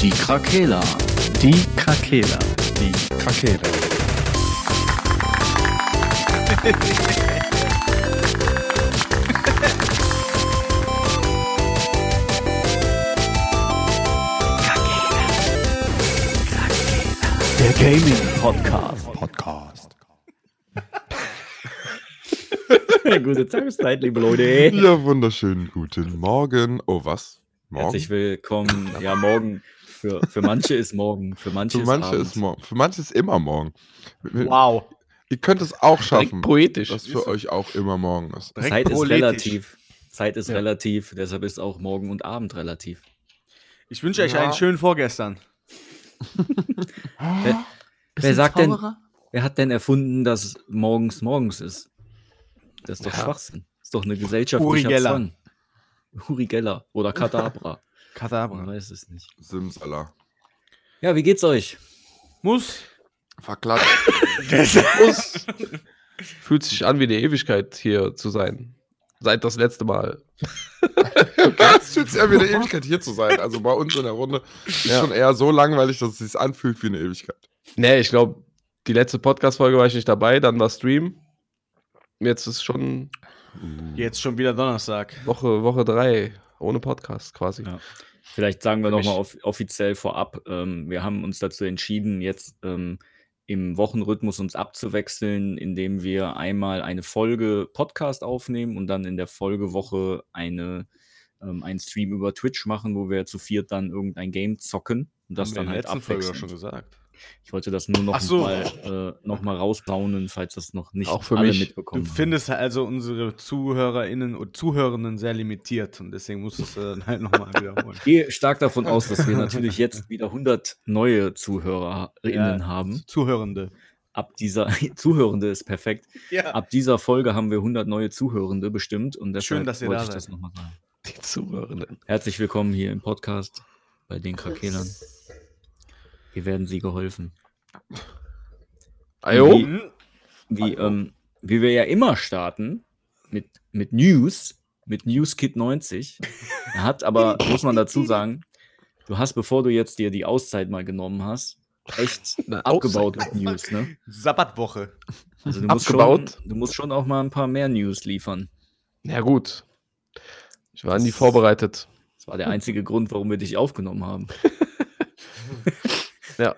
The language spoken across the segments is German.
Die Krakela. Die Krakela. Die Krakela. Der Gaming Podcast. Podcast. Gute Tageszeit, liebe Leute. Ja, wunderschönen guten Morgen. Oh, was? Morgen? Herzlich willkommen. Ja, morgen. Für, für manche ist morgen, für manche, Für manche ist, ist morgen. Für manche ist immer morgen. Wow. Ihr könnt es auch schaffen, poetisch. dass für euch auch immer morgen ist. Direkt Zeit ist relativ. Zeit ist Ja. relativ, deshalb ist auch morgen und Abend relativ. Ich wünsche euch Ja. einen schönen Vorgestern. Wer sagt denn, wer hat denn erfunden, dass morgens morgens ist? Das ist doch Ja. Schwachsinn. Das ist doch eine gesellschaftlicher Uri Geller. Zwang. Uri Geller oder Kadabra. Man Kadabra. weiß es nicht. Simsala. Ja, wie geht's euch? Muss. Verklatscht. Muss. Fühlt sich an wie eine Ewigkeit hier zu sein. Seit das letzte Mal. Es fühlt sich ja wie eine Ewigkeit hier zu sein. Also bei uns in der Runde ist Ja. schon eher so langweilig, dass es sich anfühlt wie eine Ewigkeit. Nee, ich glaube, die letzte Podcast-Folge war ich nicht dabei, dann war Stream. Jetzt ist schon Jetzt schon wieder Donnerstag. Woche, Woche drei ohne Podcast quasi. Ja. Vielleicht sagen wir nochmal off offiziell vorab. Ähm, wir haben uns dazu entschieden, jetzt ähm, im Wochenrhythmus uns abzuwechseln, indem wir einmal eine Folge Podcast aufnehmen und dann in der Folgewoche eine, ähm, einen Stream über Twitch machen, wo wir zu viert dann irgendein Game zocken und das Haben wir dann in der halt letzten Folge abwechseln. schon gesagt. Ich wollte das nur noch so. mal, äh, noch mal rausbaunen, falls das noch nicht Auch für alle mich. Du mitbekommen haben. findest also unsere ZuhörerInnen und Zuhörenden sehr limitiert und deswegen musst du es äh, dann halt nochmal wiederholen. Ich gehe stark davon aus, dass wir natürlich jetzt wieder 100 neue ZuhörerInnen Ja. haben. Zuhörende. ab dieser Zuhörende ist perfekt. Ja. Ab dieser Folge haben wir 100 neue Zuhörende bestimmt und deshalb Schön, dass ihr wollte da ich das seid. nochmal sagen. Die Zuhörenden. Herzlich willkommen hier im Podcast bei den Krakelern. Hier werden Sie geholfen. Ajo. Wie, wie, ähm, wie wir ja immer starten mit, mit News, mit Newskit 90. Er hat aber, muss man dazu sagen, du hast, bevor du jetzt dir die Auszeit mal genommen hast, echt abgebaut mit News, ne? Sabbatwoche. Also du musst, Abgebaut. schon, du musst schon auch mal ein paar mehr News liefern. Ja, gut. Ich war nie Das- vorbereitet. Das war der einzige Grund, warum wir dich aufgenommen haben. Ja.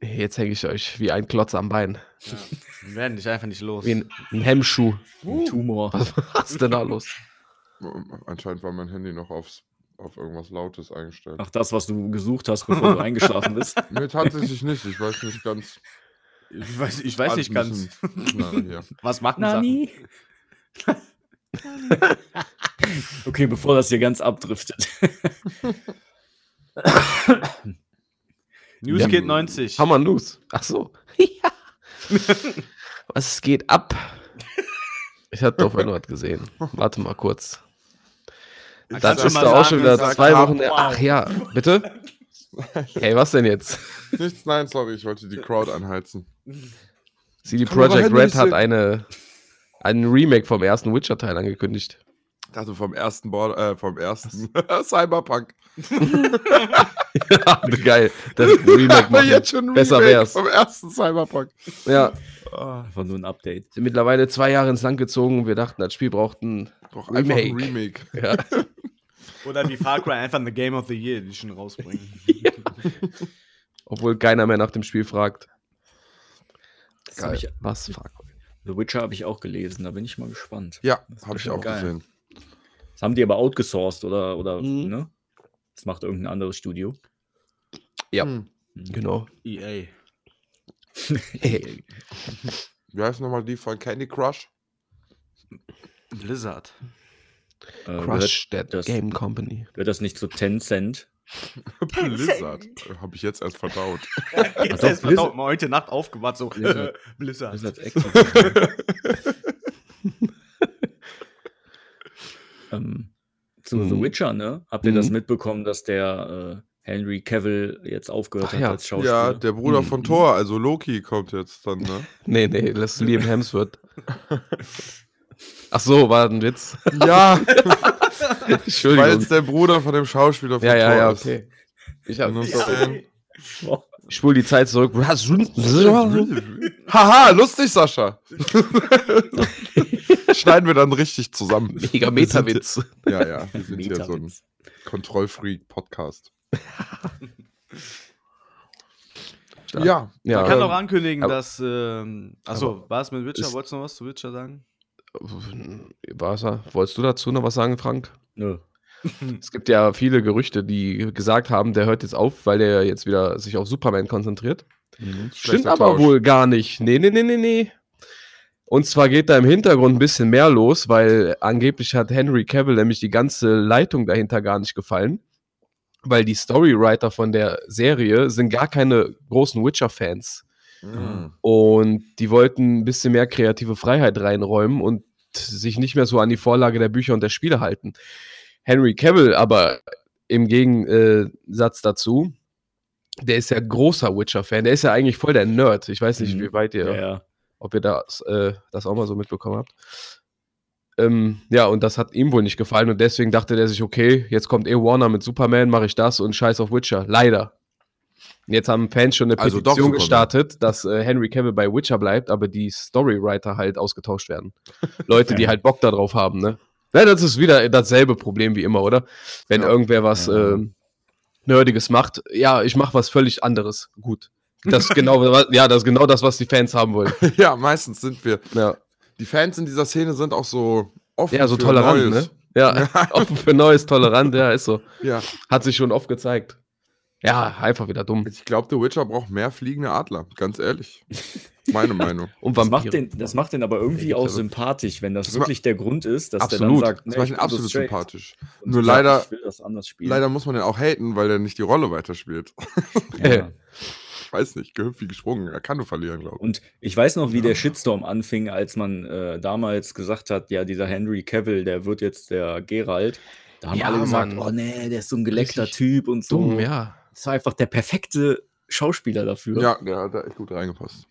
Jetzt hänge ich euch wie ein Klotz am Bein. Ja. Wir werden dich einfach nicht los. Wie ein, ein Hemmschuh. Tumor. Was ist denn da los? Anscheinend war mein Handy noch aufs, auf irgendwas Lautes eingestellt. Ach, das, was du gesucht hast, bevor du eingeschlafen bist. Nee, tatsächlich nicht. Ich weiß nicht ganz. Ich weiß, ich weiß nicht ein ganz, Na, hier. was machen Sachen. okay, bevor das hier ganz abdriftet. Newskit Ja. 90. Hammer News. Ach so. ja. Was geht ab? Ich hatte auf einmal was gesehen. Warte mal kurz. Kannst Das ist doch auch schon wieder zwei. Wochen. her. Ach ja, bitte? Hey, was denn jetzt? Nichts, nein, sorry, ich wollte die Crowd anheizen. CD Projekt Red hat eine, einen Remake vom ersten Witcher-Teil angekündigt. Ich dachte vom ersten Board, äh, vom ersten Cyberpunk. Geil. Das Remake machen. jetzt schon Besser Remake wär's. Vom ersten Cyberpunk. Ja, Einfach nur ein Update. sind mittlerweile zwei Jahre ins Land gezogen und wir dachten, das Spiel braucht ein Doch einfach ein Remake. Remake. Ja. Oder wie Far Cry einfach eine Game of the Year Edition rausbringen. Obwohl keiner mehr nach dem Spiel fragt. Hab ich, Was? Fuck. The Witcher habe ich auch gelesen, da bin ich mal gespannt. Ja, habe ich auch geil. gesehen. Das haben die aber outgesourced oder, oder Mhm. ne? Das macht irgendein anderes Studio. Ja. Hm. Genau. EA. Hey. Wie heißt nochmal die von Candy Crush? Blizzard. Äh, Crush That das- Game Company. Gehört, gehört das nicht zu Tencent? Blizzard. Habe ich jetzt erst verdaut. Jetzt Also erst Blizzard- mal heute Nacht aufgewacht, so Blizzard. äh, Blizzard. Das ist Activision. Ähm, zu The Mhm. Witcher, ne? Habt ihr das Mhm. mitbekommen, dass der äh, Henry Cavill jetzt aufgehört Ach hat ja. als Schauspieler? Ja, der Bruder von Mhm. Thor, also Loki, kommt jetzt dann, ne? Nee, nee, das Liam Hemsworth. Ach so, war ein Witz. Ja, weil Entschuldigung. es der Bruder von dem Schauspieler von Ja, ja, Thor ja, ist. okay. Ich, hab, Nur ich, so, ähm, ich spule die Zeit zurück. Haha, lustig, Sascha. Schneiden wir dann richtig zusammen. Mega Meta-Witz. Ja, ja, wir sind hier so ein. Kontrollfreak-Podcast. Stark. Ja, Man Ja, kann ähm, auch ankündigen, aber- dass. Ähm, achso, war es mit Witcher? ist- Wolltest du noch was zu Witcher sagen? Was, wolltest du dazu noch was sagen, Frank? Nö. Es gibt ja viele Gerüchte, die gesagt haben, der hört jetzt auf, weil der jetzt wieder sich auf Superman konzentriert. Mhm, Stimmt aber Tausch. wohl gar nicht. Nee, nee, nee, nee, nee. Und zwar geht da im Hintergrund ein bisschen mehr los, weil angeblich hat Henry Cavill nämlich die ganze Leitung dahinter gar nicht gefallen. Weil die Storywriter von der Serie sind gar keine großen Witcher-Fans. Mhm. Und die wollten ein bisschen mehr kreative Freiheit reinräumen und sich nicht mehr so an die Vorlage der Bücher und der Spiele halten. Henry Cavill aber im Gegensatz dazu, der ist ja großer Witcher-Fan. Der ist ja eigentlich voll der Nerd. Ich weiß nicht, Mhm. wie weit ihr, Ja, ja. ob ihr das, äh, das auch mal so mitbekommen habt. Ähm, ja, und das hat ihm wohl nicht gefallen und deswegen dachte der sich, okay, jetzt kommt eh Warner mit Superman, mache ich das und scheiß auf Witcher. Leider. Jetzt haben Fans schon eine Also Petition gestartet, dass äh, Henry Cavill bei Witcher bleibt, aber die Storywriter halt ausgetauscht werden. Leute, die halt Bock darauf haben, ne? Ja, das ist wieder dasselbe Problem wie immer, oder? Wenn Ja. irgendwer was Ja. ähm, Nerdiges macht, ja, ich mache was völlig anderes. Gut. Das genau, ja, das ist genau das, was die Fans haben wollen. Ja, meistens sind wir. Ja, Die Fans in dieser Szene sind auch so offen. ja so für tolerant, Neues. ne? Ja, offen für Neues, tolerant, ja, ist so. Ja, Hat sich schon oft gezeigt. Ja, einfach wieder dumm. ich glaube, The Witcher braucht mehr fliegende Adler, ganz ehrlich. Meine Meinung. Und Das macht, den, das macht den aber irgendwie Ja, auch ja sympathisch, wenn das Das wirklich der Grund ist, dass Absolut. der dann sagt, Das nee, macht ich ihn absolut sympathisch. und Nur sagt, leider- Ich will das anders spielen. Leider muss man den auch haten, weil er nicht die Rolle weiterspielt. Ja. Ich weiß nicht, gehüpft wie gesprungen. Er kann nur verlieren, glaube ich. Und ich weiß noch, wie der Shitstorm anfing, als man äh, damals gesagt hat, ja, dieser Henry Cavill, der wird jetzt der Geralt. Da haben Ja, alle gesagt, Mann. oh nee, der ist so ein geleckter Richtig Typ und so. Dumm, ja. Das war einfach der perfekte Schauspieler dafür. Ja, der hat da echt gut reingepasst.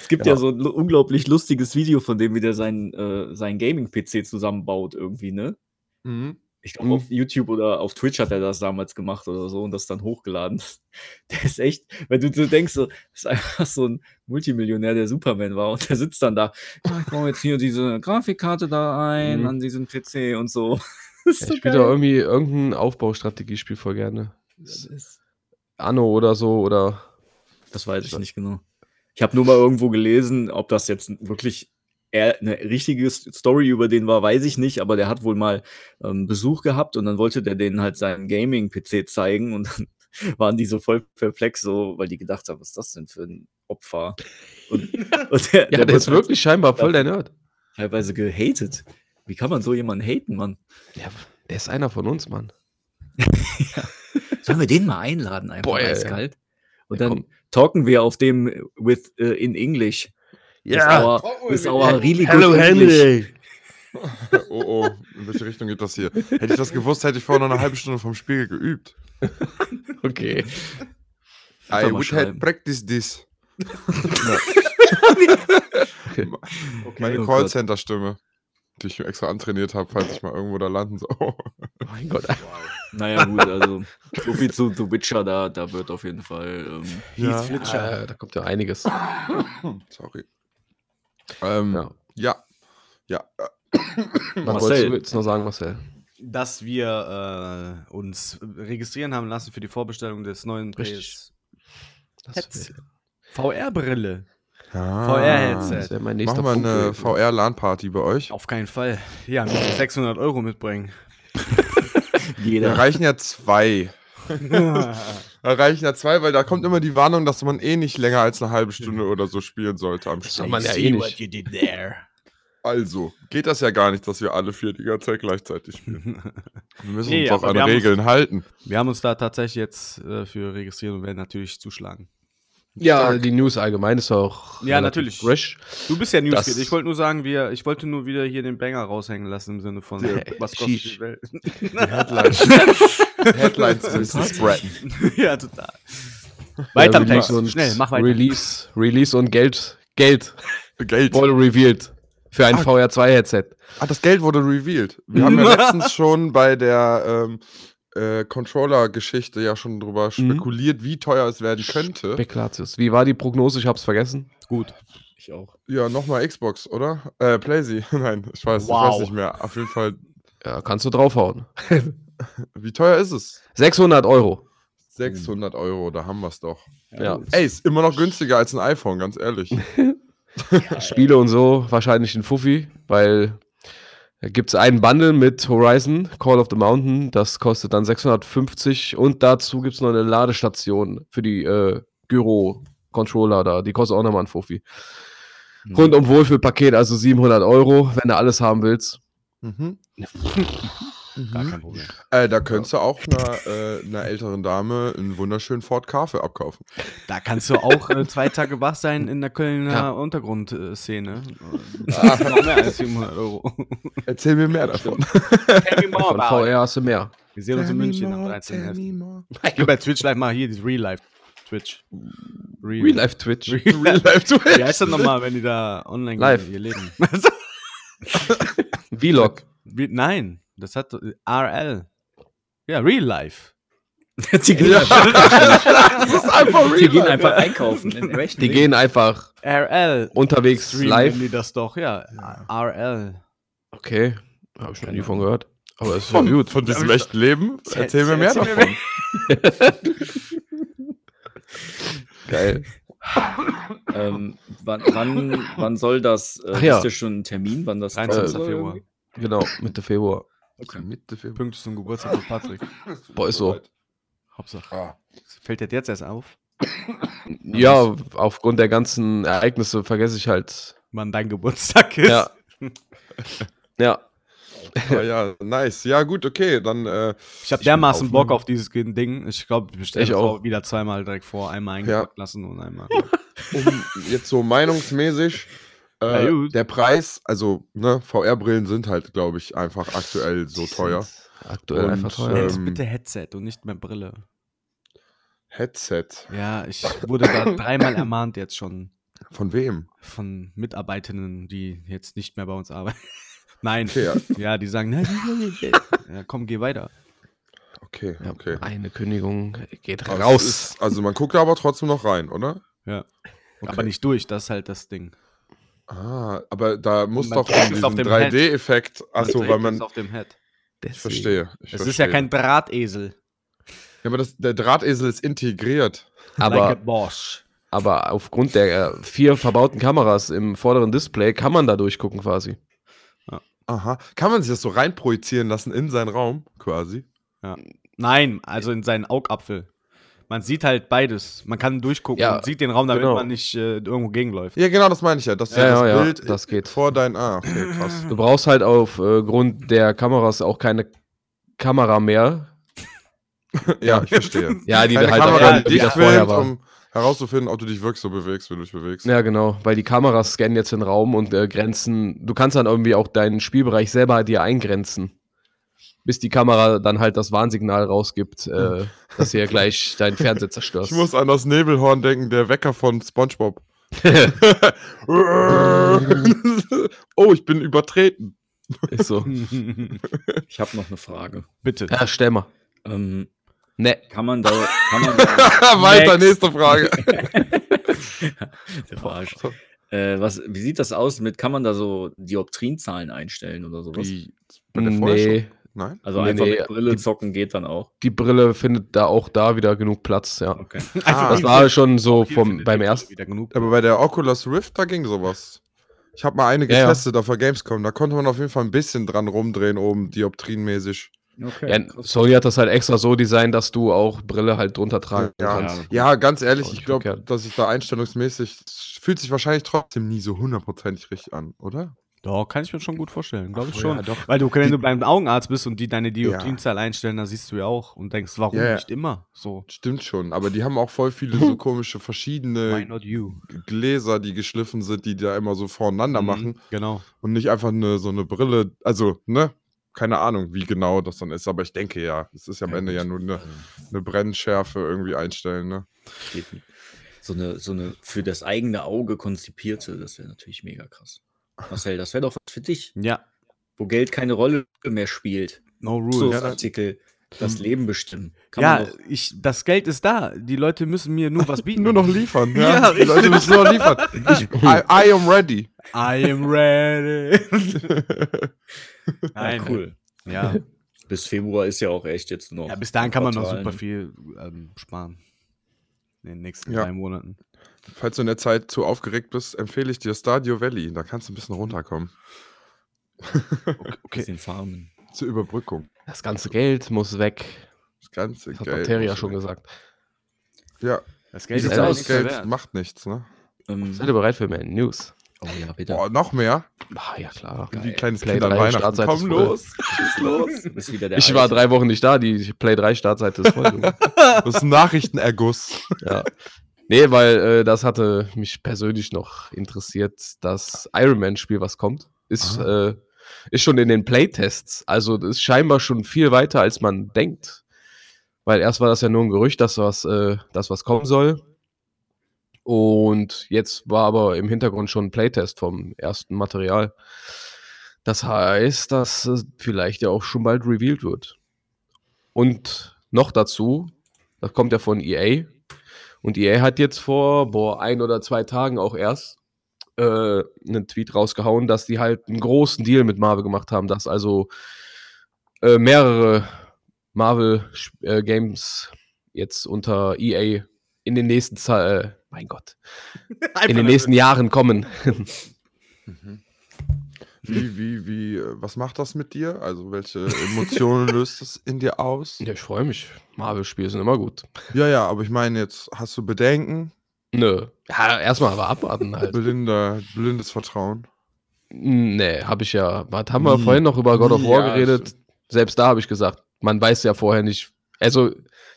Es gibt ja, Ja. so ein unglaublich lustiges Video von dem, wie der sein, äh, sein Gaming-PC zusammenbaut irgendwie, ne? Mhm. Ich glaube, Mhm. auf YouTube oder auf Twitch hat er das damals gemacht oder so und das dann hochgeladen. Der ist echt, wenn du, du denkst, so, das ist einfach so ein Multimillionär, der Superman war und der sitzt dann da. Ja, ich baue jetzt hier diese Grafikkarte da ein Mhm. an diesen PC und so. Das ist Ich so spiele doch irgendwie irgendein Aufbaustrategiespiel voll gerne. Das ist- Anno oder so oder. Das weiß ich nicht genau. Ich habe nur mal irgendwo gelesen, ob das jetzt wirklich eine richtige Story über den war, weiß ich nicht, aber der hat wohl mal ähm, Besuch gehabt und dann wollte der denen halt seinen Gaming-PC zeigen und dann waren die so voll perplex, so, weil die gedacht haben, was ist das denn für ein Opfer? Und, und der, Ja, der, ist wird halt wirklich scheinbar voll der Nerd. teilweise gehatet. Wie kann man so jemanden haten, Mann? Ja, der ist einer von uns, Mann. Sollen wir den mal einladen, einfach Boah, eiskalt? Und Ja, dann talken wir auf dem with uh, in English. Ja. With our, really good Hello, English. Henry. Oh oh, in welche Richtung geht das hier? Hätte ich das gewusst, hätte ich vorher noch eine halbe Stunde vom Spiel geübt. Okay. I would schreiben. have practiced this. okay. Meine Oh. Callcenter-Stimme, die ich mir extra antrainiert habe, falls ich mal irgendwo da landen soll. Oh. Mein Gott. Naja, gut, also so viel zu The Witcher, da, da wird auf jeden Fall. Ähm, Ja. Ja, da kommt ja einiges. Sorry. Ähm, Ja. ja. Ja. äh, Was Marcel. wolltest du jetzt noch sagen, Marcel? Dass wir äh, uns registrieren haben lassen für die Vorbestellung des neuen Richtig. PS VR-Brille. Ah. VR-Headset. das wäre mein nächster Machen wir eine. VR-LAN-Party bei euch? Auf keinen Fall. Ja, müssen wir 600 Euro mitbringen. Da jeder. reichen ja zwei. Da reichen ja zwei, weil da kommt immer die Warnung, dass man eh nicht länger als eine halbe Stunde oder so spielen sollte am Stück. man ja eh nicht. you did there. Also, geht das ja gar nicht, dass wir alle vier die ganze Zeit gleichzeitig spielen. Wir müssen Nee, uns auch an haben uns- Regeln halten. Wir haben uns da tatsächlich jetzt äh, für registriert und werden natürlich zuschlagen. Ja, Stark. die News allgemein ist auch Ja, natürlich. fresh. Du bist ja Newskid. Ich wollte nur sagen, wir, ich wollte nur wieder hier den Banger raushängen lassen im Sinne von, Nee, was kostet die sheesh. Welt? Die Headlines, Headlines müssen spreaden. ja, total. Weiter Release Text. und Schnell, mach weiter. Release, Release und Geld. Geld Geld. wurde revealed. Für ein Ah. VR2-Headset. Ah, das Geld wurde revealed. Wir haben ja letztens schon bei der, ähm, äh, Controller-Geschichte ja schon drüber spekuliert, wie teuer es werden könnte. Spekulatius. Wie war die Prognose? Ich hab's vergessen. Gut. Ich auch. Ja, nochmal Xbox, oder? Äh, Playsee. Nein, ich weiß, ich Wow. weiß nicht mehr. Auf jeden Fall, Ja, kannst du draufhauen. wie teuer ist es? 600 Euro. 600 Euro, da haben wir es doch. Ja. Ey, ist immer noch günstiger als ein iPhone, ganz ehrlich. Spiele und so wahrscheinlich ein Fuffi, weil gibt es einen Bundle mit Horizon, Call of the Mountain, das kostet dann 650 und dazu gibt es noch eine Ladestation für die äh, Gyro-Controller da, die kostet auch nochmal ein Fuffi. Mhm. Rundum Wohlfühlpaket, also 700 Euro, wenn du alles haben willst. Mhm. Gar kein Problem. Äh, da könntest du auch einer, äh, einer älteren Dame einen wunderschönen Ford Ka für abkaufen. Da kannst du auch äh, zwei Tage wach sein in der Kölner Ja. Untergrundszene. Das noch mehr als 700 Euro. Erzähl mir mehr davon. Tell me more Von. VR hast du mehr. Wir sehen uns in München am 13. Ich bei Twitch live mal hier, dieses Real Life Twitch. Real Life Twitch. Real Real Life. Life Twitch. Wie heißt das nochmal, wenn die da online Live. ihr Leben? Vlog. Wie, nein, das hat äh, RL. Ja, Real Life. die gehen, Ja. einfach, das ist einfach real. die gehen Life. einfach einkaufen. Die gehen einfach RL. unterwegs Streamen live. die das doch, ja. RL. Okay, habe ich noch nie von gehört. Aber es ist ja Von, gut. von diesem echten Leben. Erzähl- mir mehr davon. Geil. Ähm, wann, wann, wann soll das? Äh, Ach ja. Ist ja schon ein Termin, wann das 13. kommen soll Februar. irgendwie? Genau, Mitte Februar. Okay. Mitte Februar. Pünktlich zum Geburtstag von Patrick. Boah, ist so. Hauptsache. Ah. Fällt dir jetzt erst auf, Ja, aufgrund der ganzen Ereignisse vergesse ich halt. wann dein Geburtstag ist? Ja. Ja. Ah, ja, nice. Ja, gut, okay. Dann, äh, Ich habe dermaßen bin Bock aufnehmen. auf dieses Ding. Ich glaube, ich bestelle auch. wieder zweimal direkt vor. Einmal eingepackt lassen und einmal. um jetzt so meinungsmäßig, äh, der Preis, also, ne, VR-Brillen sind halt, glaube ich, einfach aktuell so teuer. Aktuell Und, einfach teuer. ähm, Nenn's bitte Headset und nicht mehr Brille. Headset. Ja, ich wurde da dreimal ermahnt jetzt schon Von wem? von Mitarbeitenden, die jetzt nicht mehr bei uns arbeiten. Nein. Okay, ja. Ja, die sagen, ja, komm, geh weiter. Okay, Ja, okay. Eine Kündigung geht raus. Ist, also man guckt da aber trotzdem noch rein, oder? Ja. Okay. Aber nicht durch, das ist halt das Ding. Ah, aber da muss doch von diesem Head. 3D-Effekt. Achso, weil es man. auf dem Head. Ich verstehe. Ich Es verstehe. ist ja kein Drahtesel. Ja, aber das, der Drahtesel ist integriert. Aber, like a Bosch. aber aufgrund der äh, vier verbauten Kameras im vorderen Display kann man da durchgucken quasi. Aha. Kann man sich das so reinprojizieren lassen in seinen Raum, quasi? Nein, also in seinen Augapfel. Man sieht halt beides. Man kann durchgucken Ja, und sieht den Raum, damit genau. man nicht äh, irgendwo gegenläuft. Ja, genau, das meine ich ja. Dass Ja, ja, das Bild das geht. vor dein. Ah, okay, krass. Du brauchst halt aufgrund der Kameras auch keine Kamera mehr. ja, ich verstehe. Ja, die Keine halt Kamera, auch die dich wieder vorher filmt, war. um herauszufinden, ob du dich wirklich so bewegst, wenn du dich bewegst. Ja, genau, weil die Kameras scannen jetzt den Raum und äh, grenzen. Du kannst dann irgendwie auch deinen Spielbereich selber dir eingrenzen. Bis die Kamera dann halt das Warnsignal rausgibt, äh, dass hier gleich deinen Fernseher zerstörst. Ich muss an das Nebelhorn denken, der Wecker von SpongeBob. oh, ich bin übertreten. Ist so. Ich habe noch eine Frage. Bitte. Ja, stell mal. Ähm, Ne. kann man da. Kann man da Weiter, nächste Frage. Der Verarscht. Äh, was, wie sieht das aus mit, kann man da so Dioptrienzahlen einstellen oder sowas? Wie, bei der Vorschau? Nee, Nein? Also Nee, einfach nee, mit Brille die- zocken geht dann auch. die Brille findet da auch da wieder genug Platz, ja. Okay. Ah, Das war schon so vom, beim ersten. Wieder genug. Aber bei der Oculus Rift, da ging sowas. Ich habe mal eine Ja, ja. getestet auf der Gamescom. Da konnte man auf jeden Fall ein bisschen dran rumdrehen, oben dioptrienmäßig. okay. Ja, Sony hat das halt extra so designt, dass du auch Brille halt drunter tragen Ja, kannst. ja, ganz ehrlich, ich glaube, dass ich da einstellungsmäßig, es fühlt sich wahrscheinlich trotzdem nie so hundertprozentig richtig an, oder? Doch, kann ich mir schon gut vorstellen. Glaube ich Ach, schon. ja, doch. Weil du, wenn du beim Augenarzt bist und die deine Dioptrienzahl einstellen, dann siehst du ja auch und denkst, warum Ja, ja. nicht immer so? Stimmt schon, aber die haben auch voll viele so komische verschiedene? Gläser, die geschliffen sind, die da immer so voreinander Mhm, machen Genau. und nicht einfach eine, so eine Brille, also, ne? Keine Ahnung, wie genau das dann ist, aber ich denke ja, es ist ja am Ja, Ende ja nur eine, eine Brennschärfe irgendwie einstellen, ne? So eine, so eine für das eigene Auge konzipierte, das wäre natürlich mega krass. Marcel, das wäre doch was für dich, Ja, wo Geld keine Rolle mehr spielt. no rules. So Ja, Artikel. Das Leben bestimmen. Kann ja, ich, das Geld ist da. Die Leute müssen mir nur was bieten. Nur noch liefern. Ja, Ja, die Leute müssen nur noch liefern. Ich, I, I am ready. I am ready. ja, Nein, cool. Ja. Bis Februar ist ja auch echt jetzt noch. ja, bis dahin kann man noch super viel ähm, sparen. In den nächsten Ja. drei Monaten. Falls du in der Zeit zu aufgeregt bist, empfehle ich dir Stadio Valley. Da kannst du ein bisschen runterkommen. Okay. Bisschen farmen. Zur Überbrückung. Das ganze Geld muss weg. Das ganze Das hat Geld. Materia muss schon weg. gesagt. Ja, Das Wie Geld ist das Geld macht nichts, ne? Ähm, Seid ihr bereit für mehr News? oh ja, bitte. Boah, noch mehr? Ah, ja, klar. Wie Geil. kleines Play Kind an 3 Weihnachten. Komm los. Schieß los. Ich war drei Wochen nicht da, die Play 3 Startseite ist voll. Das ist ein Nachrichtenerguss. ja. Nee, weil äh, das hatte mich persönlich noch interessiert. Das Iron Man-Spiel, was kommt, ist, äh, ist schon in den Playtests. Also das ist scheinbar schon viel weiter, als man denkt. Weil erst war das ja nur ein Gerücht, dass was, äh, das was kommen soll. Und jetzt war aber im Hintergrund schon ein Playtest vom ersten Material. Das heißt, dass es vielleicht ja auch schon bald revealed wird. Und noch dazu, das kommt ja von EA. Und EA hat jetzt vor, boah, ein oder zwei Tagen auch erst äh, einen Tweet rausgehauen, dass die halt einen großen Deal mit Marvel gemacht haben, dass also äh, mehrere Marvel-Games jetzt unter EA in den nächsten, äh, mein Gott, in den nächsten Jahren kommen. Wie, wie, wie, äh, was macht das mit dir? Also, welche Emotionen löst das in dir aus? ja, ich freue mich. Marvel-Spiele sind immer gut. Ja, ja, aber ich meine, jetzt hast du Bedenken, Nö. Ja, erstmal aber abwarten halt. blinder, blindes Vertrauen. Nee, habe ich ja. Was haben wir Nie. vorhin noch über God of War Ja, geredet? Selbst da habe ich gesagt, man weiß ja vorher nicht. Also,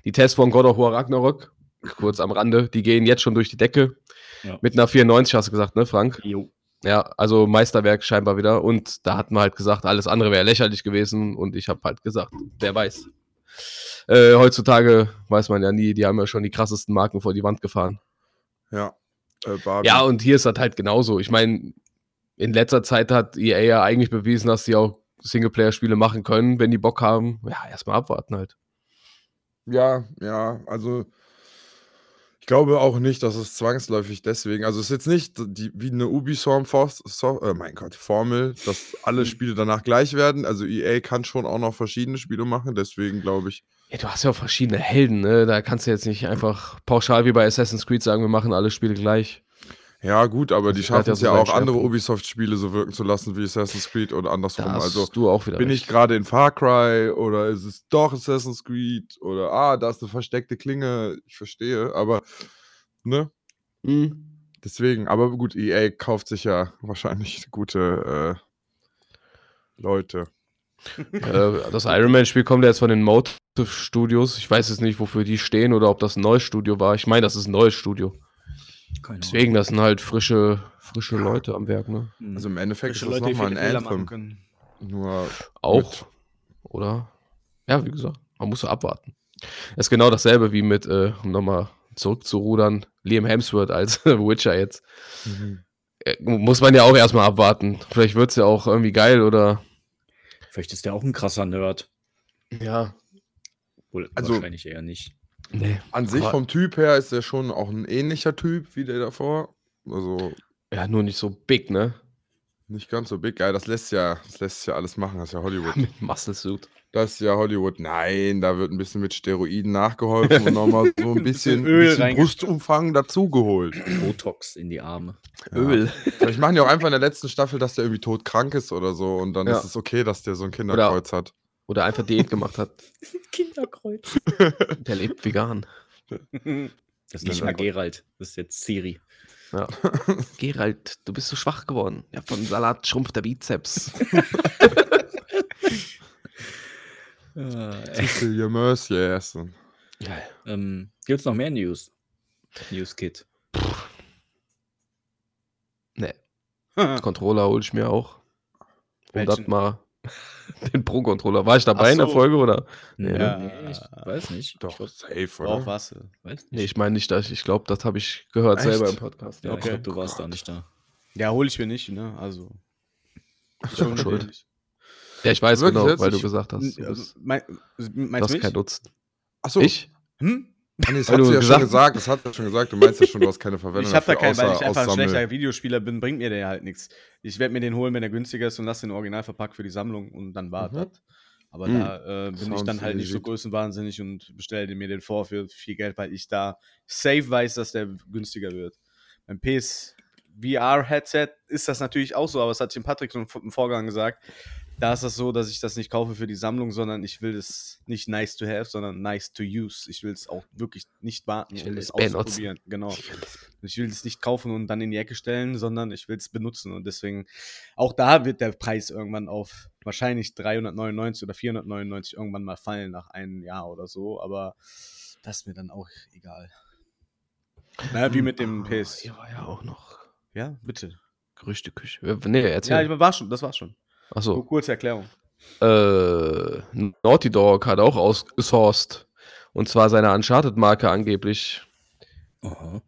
die Tests von God of War Ragnarok, kurz am Rande, die gehen jetzt schon durch die Decke. Ja. Mit einer 94 hast du gesagt, ne, Frank? Jo. Ja, also Meisterwerk scheinbar wieder. Und da hatten wir halt gesagt, alles andere wäre lächerlich gewesen. Und ich habe halt gesagt, wer weiß. Äh, heutzutage weiß man ja nie, die haben ja schon die krassesten Marken vor die Wand gefahren. Ja. Äh. Ja, und hier ist das halt genauso. Ich meine, in letzter Zeit hat EA ja eigentlich bewiesen, dass sie auch Singleplayer-Spiele machen können, wenn die Bock haben. Ja, erstmal abwarten halt. Ja, ja, also glaube auch nicht, dass es zwangsläufig deswegen, also es ist jetzt nicht die, wie eine Ubisoft, Force- so, äh, mein Gott, Formel, dass alle Spiele danach gleich werden. Also EA kann schon auch noch verschiedene Spiele machen, deswegen glaube ich, Ja, du hast ja auch verschiedene Helden, ne? Da kannst du jetzt nicht einfach pauschal wie bei Assassin's Creed sagen, wir machen alle Spiele gleich. Ja gut, aber Das die halt schaffen ja es so ja sein auch andere. Ubisoft-Spiele so wirken zu lassen wie Assassin's Creed oder Da andersrum. hast Also du auch wieder bin ich recht. gerade in Far Cry oder ist es doch Assassin's Creed oder ah, da ist eine versteckte Klinge, ich verstehe, aber ne? Hm. Deswegen, aber gut, EA kauft sich ja wahrscheinlich gute äh, Leute. Das Iron Man-Spiel kommt ja jetzt von den Motive Studios. Ich weiß jetzt nicht, wofür die stehen oder ob das ein neues Studio war. Ich meine, das ist ein neues Studio. Keine Deswegen, das sind halt frische, frische Leute am Werk, ne? Ahnung. Also im Endeffekt Frische ist das nochmal ein Anthem. Nur Auch, oder? Ja, wie gesagt, man muss so abwarten. Das ist genau dasselbe wie mit, äh, um nochmal zurückzurudern, Liam Hemsworth als Witcher jetzt. Äh, muss man ja auch erstmal abwarten. Vielleicht wird es ja auch irgendwie geil oder. Vielleicht ist der auch ein krasser Nerd. Ja. Wohl, Also- wahrscheinlich eher nicht. Nee. an sich vom Typ her ist er schon auch ein ähnlicher Typ wie der davor. Also Ja, nur nicht so big, ne? nicht ganz so big. Ja, das lässt ja, das lässt ja alles machen, das ist ja Hollywood. Mit Muscle Suit. Das ist ja Hollywood. Nein, da wird ein bisschen mit Steroiden nachgeholfen und nochmal so ein bisschen, Öl bisschen. Brustumfang dazugeholt. Botox in die Arme. Öl. Vielleicht machen die auch einfach in der letzten Staffel, dass der irgendwie todkrank ist oder so und dann Ja. ist es okay, dass der so ein Kinderkreuz hat. Oder einfach Diät gemacht hat. Kinderkreuz. Der lebt vegan. Das ist nicht mehr Gerald, das ist jetzt Siri. Ja. Gerald, du bist so schwach geworden. Ja, vom Salat schrumpft der Bizeps. Your mercy essen. Geil. ähm, Gibt es noch mehr News? News Kit. Nee. Controller hole ich mir auch. Um das Welchen? mal. Den Pro-Controller. War ich dabei Ach in der so. Folge oder? Nee, Ja. nee, ich weiß nicht. Doch, Ich glaub, safe, oder? was. weiß Nee, nicht. ich meine nicht, dass ich glaube, das habe ich gehört Echt? selber im Podcast. Ja, ich Okay. glaube, du warst da nicht da. Ja, hole ich mir nicht, ne? Also. Ich mir schuld. nicht. Ja, ich weiß Wirklich genau, weil du Ich- gesagt hast, du, Also, bist, mein, du meinst hast du mich? keinen Nutzen. Achso, Ich? Hm? Nee, das hast du ja gesagt- schon gesagt. Das hat er schon gesagt. Du meinst ja schon, du hast keine Verwendung Ich habe da keinen, weil ich einfach ein schlechter Videospieler bin, bringt mir der halt nichts. Ich werde mir den holen, wenn er günstiger ist und lasse den original verpackt für die Sammlung und dann war Mhm. das. Aber Mhm. da äh, bin ich Sounds dann halt nicht so größenwahnsinnig und bestelle mir den vor für viel Geld, weil ich da safe weiß, dass der günstiger wird. Beim PS VR-Headset ist das natürlich auch so, aber es hat dem Patrick schon im Vorgang gesagt. Da ist das so, dass ich das nicht kaufe für die Sammlung, sondern ich will es nicht nice to have, sondern nice to use. Ich will es auch wirklich nicht warten, Ich will um es es benutzen. auszuprobieren. Genau. Ich will es nicht kaufen und dann in die Ecke stellen, sondern ich will es benutzen. Und deswegen, auch da wird der Preis irgendwann auf wahrscheinlich 399 oder 499 irgendwann mal fallen nach einem Jahr oder so. Aber das ist mir dann auch egal. Naja, wie mit dem Ah, PS. Hier war ja auch noch Ja, bitte. Gerüchteküche. Äh, Nee, erzähl. Ja, ich war schon, das war's schon. Achso. Kurze Erklärung. Äh, Naughty Dog hat auch ausgesourced. Und zwar seine Uncharted-Marke angeblich. Aha.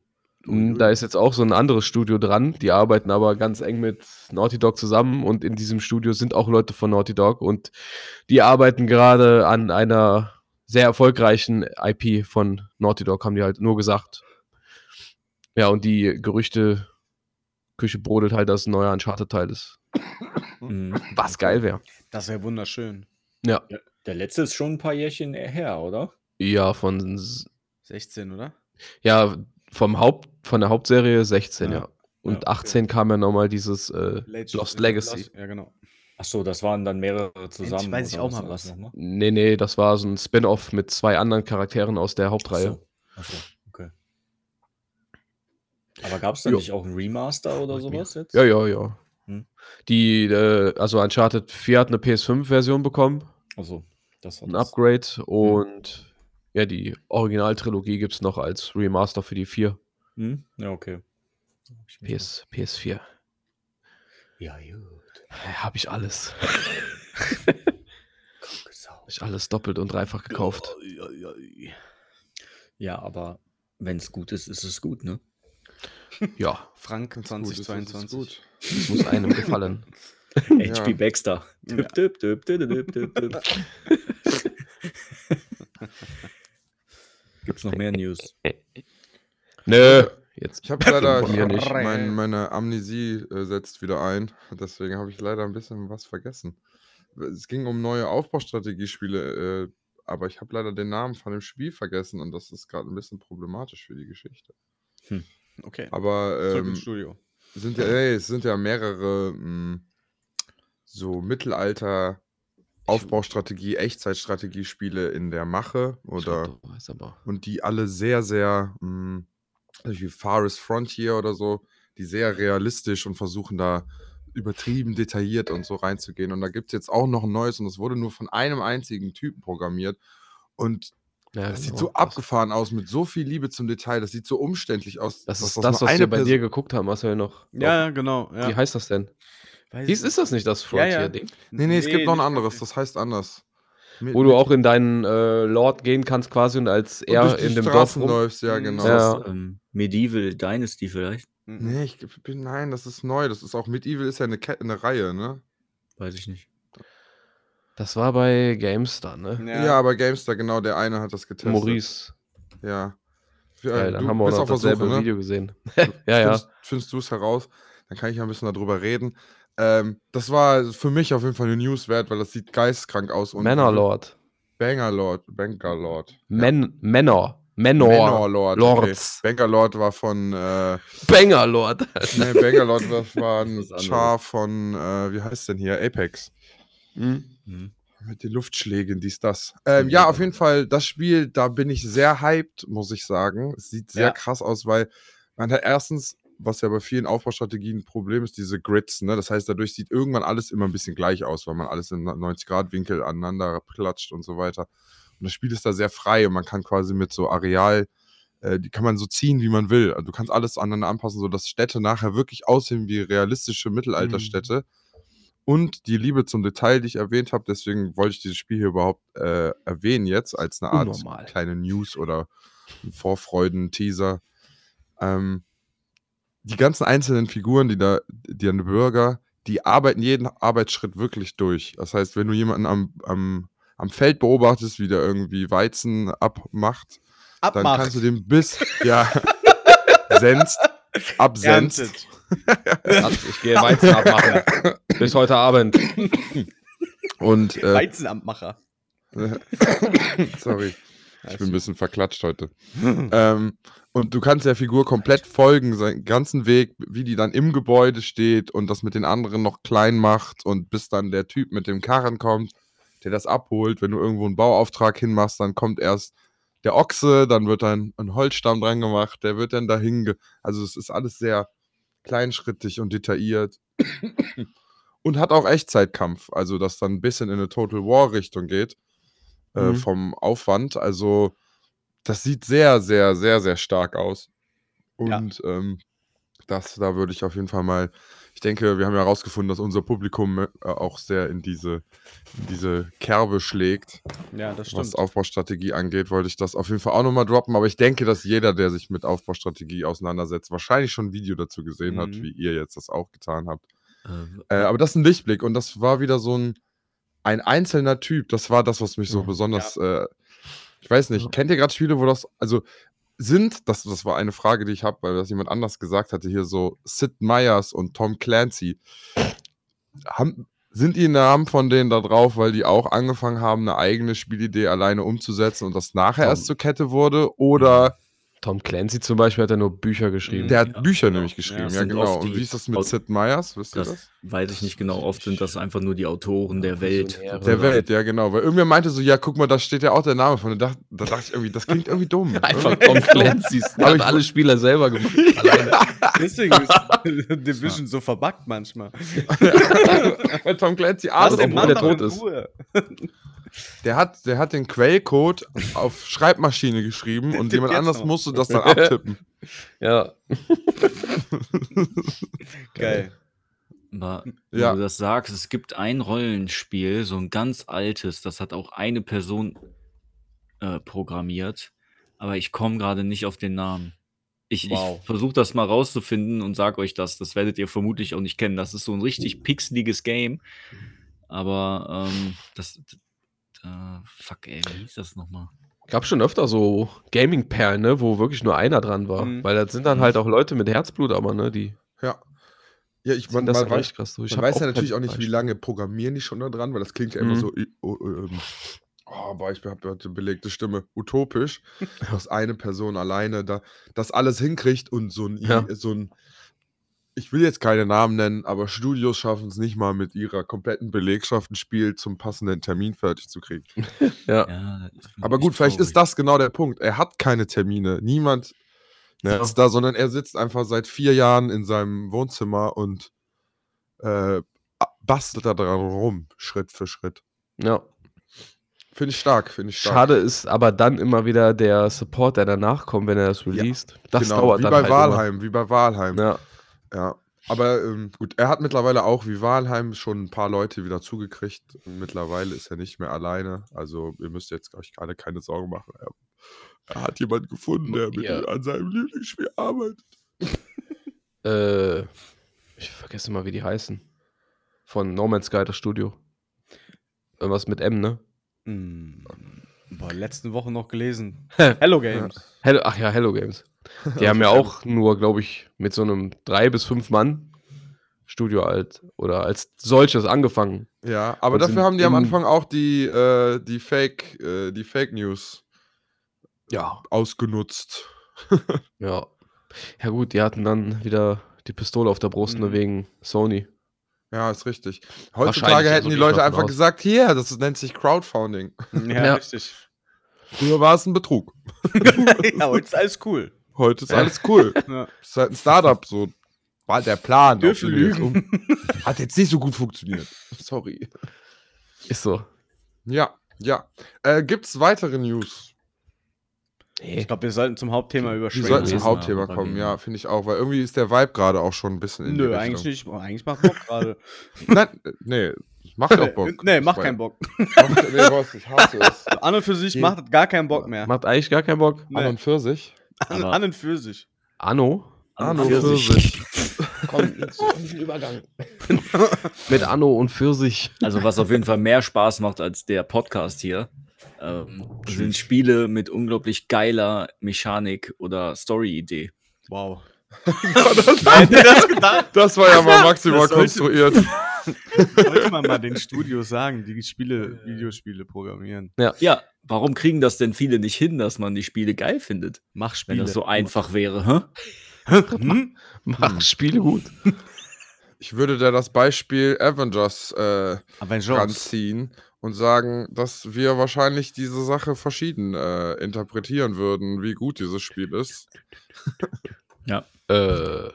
Mm, Da ist jetzt auch so ein anderes Studio dran. Die arbeiten aber ganz eng mit Naughty Dog zusammen und in diesem Studio sind auch Leute von Naughty Dog und die arbeiten gerade an einer sehr erfolgreichen IP von Naughty Dog, haben die halt nur gesagt. Ja, und die Gerüchte, Küche brodelt halt, dass es ein neuer Uncharted-Teil ist. Mhm. Was geil wäre. Das wäre wunderschön. Ja. Der letzte ist schon ein paar Jährchen her, oder? Ja, von s- 16, oder? ja, vom Haupt, von der Hauptserie 16, ja. Ja. Und Ja, okay. 18 kam ja nochmal dieses äh, Legend- Lost Legacy. Lost- Ja, genau. Ach so, das waren dann mehrere zusammen. weiß ich auch mal was. nochmal? Nee, nee, das war so ein Spin-off mit zwei anderen Charakteren aus der Hauptreihe. Ach so, okay. Aber gab es da Jo. nicht auch ein Remaster oder sowas jetzt? Ja, ja, ja. Hm. Die, äh, also Uncharted 4 hat eine PS5-Version bekommen, Also, das war ein das. Upgrade und ja, die Originaltrilogie gibt es noch als Remaster für die 4. Hm? Ja, okay. PS, PS4. Ja, gut. Habe ich alles. Sau. Hab ich alles doppelt und dreifach gekauft. Ja, aber wenn es gut ist, ist es gut, ne? Ja, Frank Wenn's gut ist, ist es 2022. gut. es muss einem gefallen. HP Baxter. Ja. Düpp. Gibt's noch mehr News? Nö, jetzt. Ich habe leider, mir nicht. mein, meine Amnesie äh, setzt wieder ein. Deswegen habe ich leider ein bisschen was vergessen. Es ging um neue Aufbaustrategiespiele, äh, aber ich habe leider den Namen von dem Spiel vergessen und das ist gerade ein bisschen problematisch für die Geschichte. Okay. Aber ähm, Studio. sind ja, ey, es sind ja mehrere mh, so Mittelalter Aufbaustrategie, Echtzeitstrategiespiele in der Mache oder und die alle sehr, sehr, mh, wie Forest Frontier oder so, die sehr realistisch und versuchen da übertrieben detailliert und so reinzugehen. Und da gibt es jetzt auch noch ein neues und das wurde nur von einem einzigen Typen programmiert. Und Ja, das sieht so abgefahren aus, mit so viel Liebe zum Detail. Das sieht so umständlich aus. Das ist das, was wir bei Person- dir geguckt haben, Marcel, noch. Ja, ja, genau. Ja. Wie heißt das denn? Weiß Dies ist das nicht das Ja, ja. Frontier-Ding? Nee, nee, es gibt noch ein anderes, das heißt anders. Mit- Wo du auch in deinen äh, Lord gehen kannst quasi und als und er in dem Dorf Straßen rum. läufst, ja, Mhm. genau. Ja. Das, ähm, Medieval Dynasty vielleicht? Nee, ich bin, nein, das ist neu. Das ist auch Medieval ist ja eine, Kette, eine Reihe, ne? Weiß ich nicht. Das war bei GameStar, ne? Ja, aber GameStar, genau, der eine hat das getestet. Maurice. Ja. Ja, Ja, dann haben wir auch dasselbe Suche, ne? Video gesehen. ja, ja. Findest, findest du es heraus? Dann kann ich ja ein bisschen darüber reden. Ähm, das war für mich auf jeden Fall eine News wert, weil das sieht geistkrank aus. und- Männerlord. Bangerlord. Bangerlord. Men Männer. Menor. Bangerlord. Lords. Okay. Bangerlord war von. Äh, Bangerlord. nee, Bangerlord das war ein. Char von. Äh, wie heißt denn hier? Apex. Hm? Hm. Mit den Luftschlägen, dies, das. Ähm, ja, auf jeden Fall, das Spiel, da bin ich sehr hyped, muss ich sagen. Es sieht sehr Ja. krass aus, weil man hat erstens, was ja bei vielen Aufbaustrategien ein Problem ist, diese Grids, ne? Das heißt, dadurch sieht irgendwann alles immer ein bisschen gleich aus, weil man alles im 90-Grad-Winkel aneinander klatscht und so weiter. Und das Spiel ist da sehr frei und man kann quasi mit so Areal, äh, die kann man so ziehen, wie man will. Also du kannst alles aneinander anpassen, sodass Städte nachher wirklich aussehen wie realistische Mittelalterstädte. Und die Liebe zum Detail, die ich erwähnt habe, deswegen wollte ich dieses Spiel hier überhaupt äh, erwähnen jetzt als eine Art Unnormal. kleine News oder Vorfreuden-Teaser. Ähm, die ganzen einzelnen Figuren, die da, die an Bürger, die arbeiten jeden Arbeitsschritt wirklich durch. Das heißt, wenn du jemanden am, am, am Feld beobachtest, wie der irgendwie Weizen abmacht, dann Abmacht. kannst du den bis, ja, senzt, absenzt. Erntet. Ich gehe Weizen abmachen. Bis heute Abend. Und, äh, Weizenamtmacher. sorry, ich bin ein bisschen verklatscht heute. ähm, und du kannst der Figur komplett folgen, seinen ganzen Weg, wie die dann im Gebäude steht und das mit den anderen noch klein macht und bis dann der Typ mit dem Karren kommt, der das abholt. Wenn du irgendwo einen Bauauftrag hinmachst, dann kommt erst der Ochse, dann wird dann ein Holzstamm dran gemacht, der wird dann dahin. Ge also es ist alles sehr kleinschrittig und detailliert. und hat auch Echtzeitkampf, also das dann ein bisschen in eine Total War Richtung geht äh, Mhm. vom Aufwand. Also das sieht sehr, sehr, sehr, sehr stark aus. Ja. Und ähm, das, da würde ich auf jeden Fall mal, ich denke, wir haben ja herausgefunden, dass unser Publikum äh, auch sehr in diese, in diese Kerbe schlägt, Ja, das was stimmt. Aufbaustrategie angeht, wollte ich das auf jeden Fall auch nochmal droppen. Aber ich denke, dass jeder, der sich mit Aufbaustrategie auseinandersetzt, wahrscheinlich schon ein Video dazu gesehen hat, Mhm. wie ihr jetzt das auch getan habt. Äh, Äh, aber das ist ein Lichtblick und das war wieder so ein, ein einzelner Typ. Das war das, was mich so Ja. besonders, äh, ich weiß nicht, kennt ihr gerade Spiele, wo das, also sind, das, das war eine Frage, die ich habe, weil das jemand anders gesagt hatte, hier so Sid Meier's und Tom Clancy. Haben, sind die Namen von denen da drauf, weil die auch angefangen haben, eine eigene Spielidee alleine umzusetzen und das nachher Tom. erst zur Kette wurde? Oder Tom Clancy zum Beispiel hat ja nur Bücher geschrieben. der hat Ja, Bücher genau. nämlich geschrieben, Ja, ja, genau. Und wie ist das mit Aut- Sid Meier's? Wisst ihr das? das weiß ich nicht genau. Oft sind das einfach nur die Autoren der Welt. Der Welt, ja genau. Weil irgendwer meinte so, ja, guck mal, da steht ja auch der Name von. Da dachte, da dachte ich irgendwie, das klingt irgendwie dumm. Einfach Tom. Clancy's. Der Aber hat ich- alle Spieler selber gemacht. Deswegen ist Division so verbuggt manchmal. Weil Tom Clancy obwohl der tot ist. Der, hat, der hat den Quellcode auf Schreibmaschine geschrieben und jemand anders noch. musste das dann abtippen. Ja. Geil. Aber Ja. wenn du das sagst, es gibt ein Rollenspiel, so ein ganz altes, das hat auch eine Person äh, programmiert, aber ich komme gerade nicht auf den Namen. Ich, Wow. ich versuche das mal rauszufinden und sag euch das. Das werdet ihr vermutlich auch nicht kennen. Das ist so ein richtig pixeliges Game. Aber ähm, das. Äh, fuck, ey, wie hieß das nochmal? Gab schon öfter so Gaming-Perlen, ne, wo wirklich nur einer dran war. Mhm. Weil das sind dann halt auch Leute mit Herzblut, aber ne, die Ja. Ja, ich man, das man weiß, krass durch. Ich man weiß ja natürlich auch nicht, wie lange programmieren die schon da dran, weil das klingt ja immer Mhm. so. i- oh, ähm, Oh, boah, ich habe heute belegte Stimme. Utopisch, dass eine Person alleine da das alles hinkriegt und so ein, Ja. so ein ich will jetzt keine Namen nennen, aber Studios schaffen es nicht mal mit ihrer kompletten Belegschaft ein Spiel zum passenden Termin fertig zu kriegen. Ja. Ja, ist Aber gut, vielleicht ist traurig. das genau der Punkt. Er hat keine Termine. Niemand Ja. sitzt da, sondern er sitzt einfach seit vier Jahren in seinem Wohnzimmer und äh, bastelt da dran rum, Schritt für Schritt. ja. Finde ich stark, finde ich stark. Schade ist aber dann immer wieder der Support, der danach kommt, wenn er das released. Das genau, dauert wie dann bei halt Walheim, wie bei Walheim. Immer. Ja. Ja. Aber ähm, gut, er hat mittlerweile auch wie Walheim schon ein paar Leute wieder zugekriegt. Mittlerweile ist er nicht mehr alleine. Also ihr müsst jetzt euch gerade keine Sorgen machen. Er, er hat jemanden gefunden, der mit Ja. ihm an seinem Lieblingsspiel arbeitet. Äh, ich vergesse mal, wie die heißen. Von No Man's Sky, das Studio. Irgendwas mit M, ne? Hm. Boah, letzten Woche noch gelesen. Hello Games. Hello, ach ja, Hello Games. Die haben ja auch nur, glaube ich, mit so einem drei bis fünf Mann Studio alt oder als solches angefangen. Ja, aber Und dafür haben die am Anfang auch die, äh, die Fake, äh, die Fake News Ja. ausgenutzt. Ja. Ja gut, die hatten dann wieder die Pistole auf der Brust, nur Mhm. wegen Sony. Ja, ist richtig. Heutzutage hätten also die Leute einfach aus. gesagt, hier, das nennt sich Crowdfunding. Ja, Ja. richtig. Früher war es ein Betrug. ja, heute ist alles cool. Heute ist alles cool. Ja. ist halt ein Startup, so war der Plan. Dürfen wir lügen. um- Hat jetzt nicht so gut funktioniert. Sorry. Ist so. Ja, ja. Äh, Gibt es weitere News? Ich glaube, wir sollten zum Hauptthema Wir überschwenken. sollten zum lesen Hauptthema kommen, ja, finde ich auch, weil irgendwie ist der Vibe gerade auch schon ein bisschen in Nö, eigentlich nicht. Oh, eigentlich macht Bock gerade. Nein, nee, macht auch Bock. nee, macht keinen Bock. Macht, nee, was, ich hasse es. An und für sich Je- macht gar keinen Bock mehr. Macht eigentlich gar keinen Bock. Nee. An und für sich. An, Aber- an und für sich. Anno? An An und und für für sich. komm, jetzt diesen Übergang. Mit Anno und Pfirsich. Also was auf jeden Fall mehr Spaß macht als der Podcast hier, ähm, sind Spiele mit unglaublich geiler Mechanik oder Story-Idee. Wow. das, das war ja mal maximal konstruiert. Sollte man mal den Studios sagen, die Spiele, Videospiele programmieren. Ja, warum kriegen das denn viele nicht hin, dass man die Spiele geil findet? Mach Wenn Spiele. das so einfach wäre, hä? Hm? Mach Spiele gut. Ich würde da das Beispiel Avengers äh, Avengers. ranziehen und sagen, dass wir wahrscheinlich diese Sache verschieden äh, interpretieren würden, wie gut dieses Spiel ist. Äh,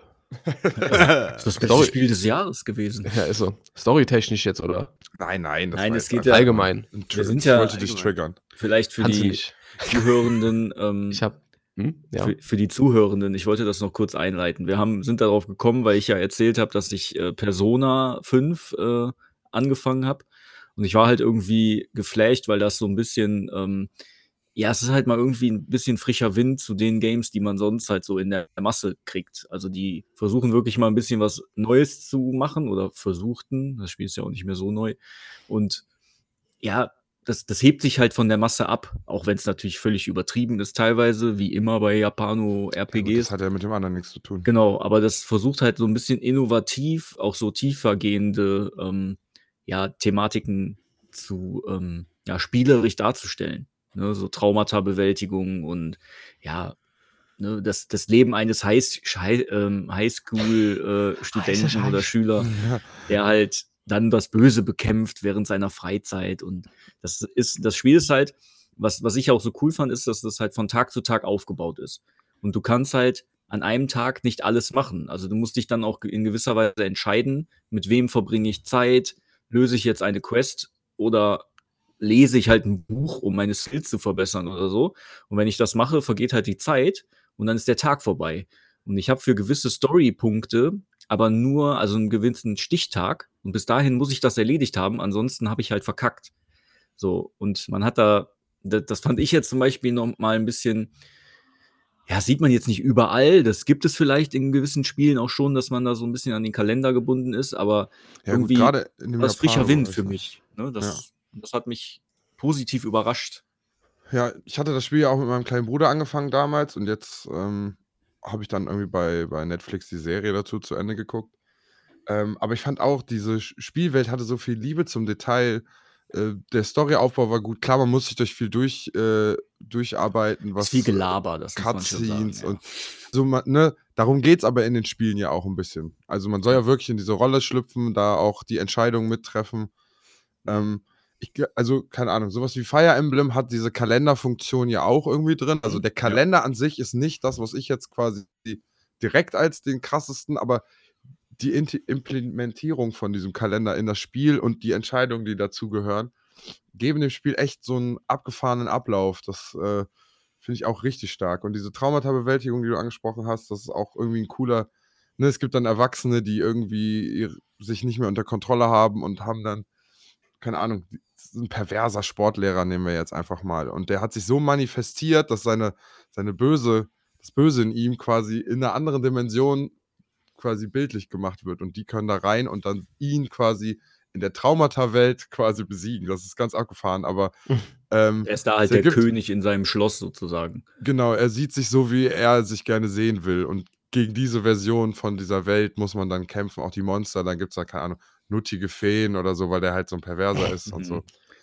Das ist das beste Story- Spiel des Jahres gewesen. ja, ist so. Storytechnisch jetzt, oder? Nein, nein, das Nein, es geht ja- Allgemein. ein wir sind ich ja wollte dich triggern. Vielleicht für Kannst die. Zuhörenden, ähm, Ich hab. Hm? Ja. für, für die Zuhörenden, ich wollte das noch kurz einleiten. Wir haben, sind darauf gekommen, weil ich ja erzählt habe, dass ich äh, Persona 5 äh, angefangen habe. Und ich war halt irgendwie geflasht, weil das so ein bisschen, ähm, ja, es ist halt mal irgendwie ein bisschen frischer Wind zu den Games, die man sonst halt so in der Masse kriegt. Also die versuchen wirklich mal ein bisschen was Neues zu machen oder versuchten. Das Spiel ist ja auch nicht mehr so neu. Und ja, das, das hebt sich halt von der Masse ab, auch wenn es natürlich völlig übertrieben ist teilweise, wie immer bei Ja, Japano-RPGs. das hat ja mit dem anderen nichts zu tun. Genau, aber das versucht halt so ein bisschen innovativ, auch so tiefergehende ähm, ja, Thematiken zu ähm, ja, spielerisch darzustellen. Ne? So Traumata-Bewältigung und ja, ne, das, das Leben eines High, High, ähm, Highschool-Studenten oder Schüler, Ja. der halt dann das Böse bekämpft während seiner Freizeit. Und das ist, das Spiel ist halt, was, was ich auch so cool fand, ist, dass das halt von Tag zu Tag aufgebaut ist. Und du kannst halt an einem Tag nicht alles machen. Also du musst dich dann auch in gewisser Weise entscheiden, mit wem verbringe ich Zeit, löse ich jetzt eine Quest oder lese ich halt ein Buch, um meine Skills zu verbessern oder so. Und wenn ich das mache, vergeht halt die Zeit und dann ist der Tag vorbei. Und ich habe für gewisse Story-Punkte aber nur, also einen gewissen Stichtag. Und bis dahin muss ich das erledigt haben, ansonsten habe ich halt verkackt. So, und man hat da, das, fand ich jetzt zum Beispiel noch mal ein bisschen, ja, sieht man jetzt nicht überall. Das gibt es vielleicht in gewissen Spielen auch schon, dass man da so ein bisschen an den Kalender gebunden ist, aber Ja, gut, irgendwie das ist frischer Wind für ich- mich. Ne? Das, das hat mich positiv überrascht. Ja, ich hatte das Spiel ja auch mit meinem kleinen Bruder angefangen damals und jetzt ähm, habe ich dann irgendwie bei, bei Netflix die Serie dazu zu Ende geguckt. Ähm, aber ich fand auch, diese Spielwelt hatte so viel Liebe zum Detail. Äh, der Storyaufbau war gut. Klar, man muss sich durch viel durch, äh, durcharbeiten, was ist viel Gelaber, das Cutscenes ja. und so, man, ne, darum geht es aber in den Spielen ja auch ein bisschen. Also man soll ja wirklich in diese Rolle schlüpfen, da auch die Entscheidungen mittreffen. Ähm, ich, also, keine Ahnung, sowas wie Fire Emblem hat diese Kalenderfunktion ja auch irgendwie drin. Also der Kalender an sich ist nicht das, was ich jetzt quasi direkt als den krassesten, aber die Inti- Implementierung von diesem Kalender in das Spiel und die Entscheidungen, die dazugehören, geben dem Spiel echt so einen abgefahrenen Ablauf. Das äh, finde ich auch richtig stark. Und diese Traumata-Bewältigung, die du angesprochen hast, das ist auch irgendwie ein cooler. Ne, es gibt dann Erwachsene, die irgendwie sich nicht mehr unter Kontrolle haben und haben dann, keine Ahnung, ein perverser Sportlehrer nehmen wir jetzt einfach mal. Und der hat sich so manifestiert, dass seine, seine böse, das Böse in ihm quasi in einer anderen Dimension quasi bildlich gemacht wird. Und die können da rein und dann ihn quasi in der Traumata-Welt quasi besiegen. Das ist ganz abgefahren, aber ähm, Er ist da halt der ergibt- König in seinem Schloss sozusagen. Genau, er sieht sich so, wie er sich gerne sehen will. Und gegen diese Version von dieser Welt muss man dann kämpfen. Auch die Monster, dann gibt es da, keine Ahnung, nuttige Feen oder so, weil der halt so ein Perverser ist und so.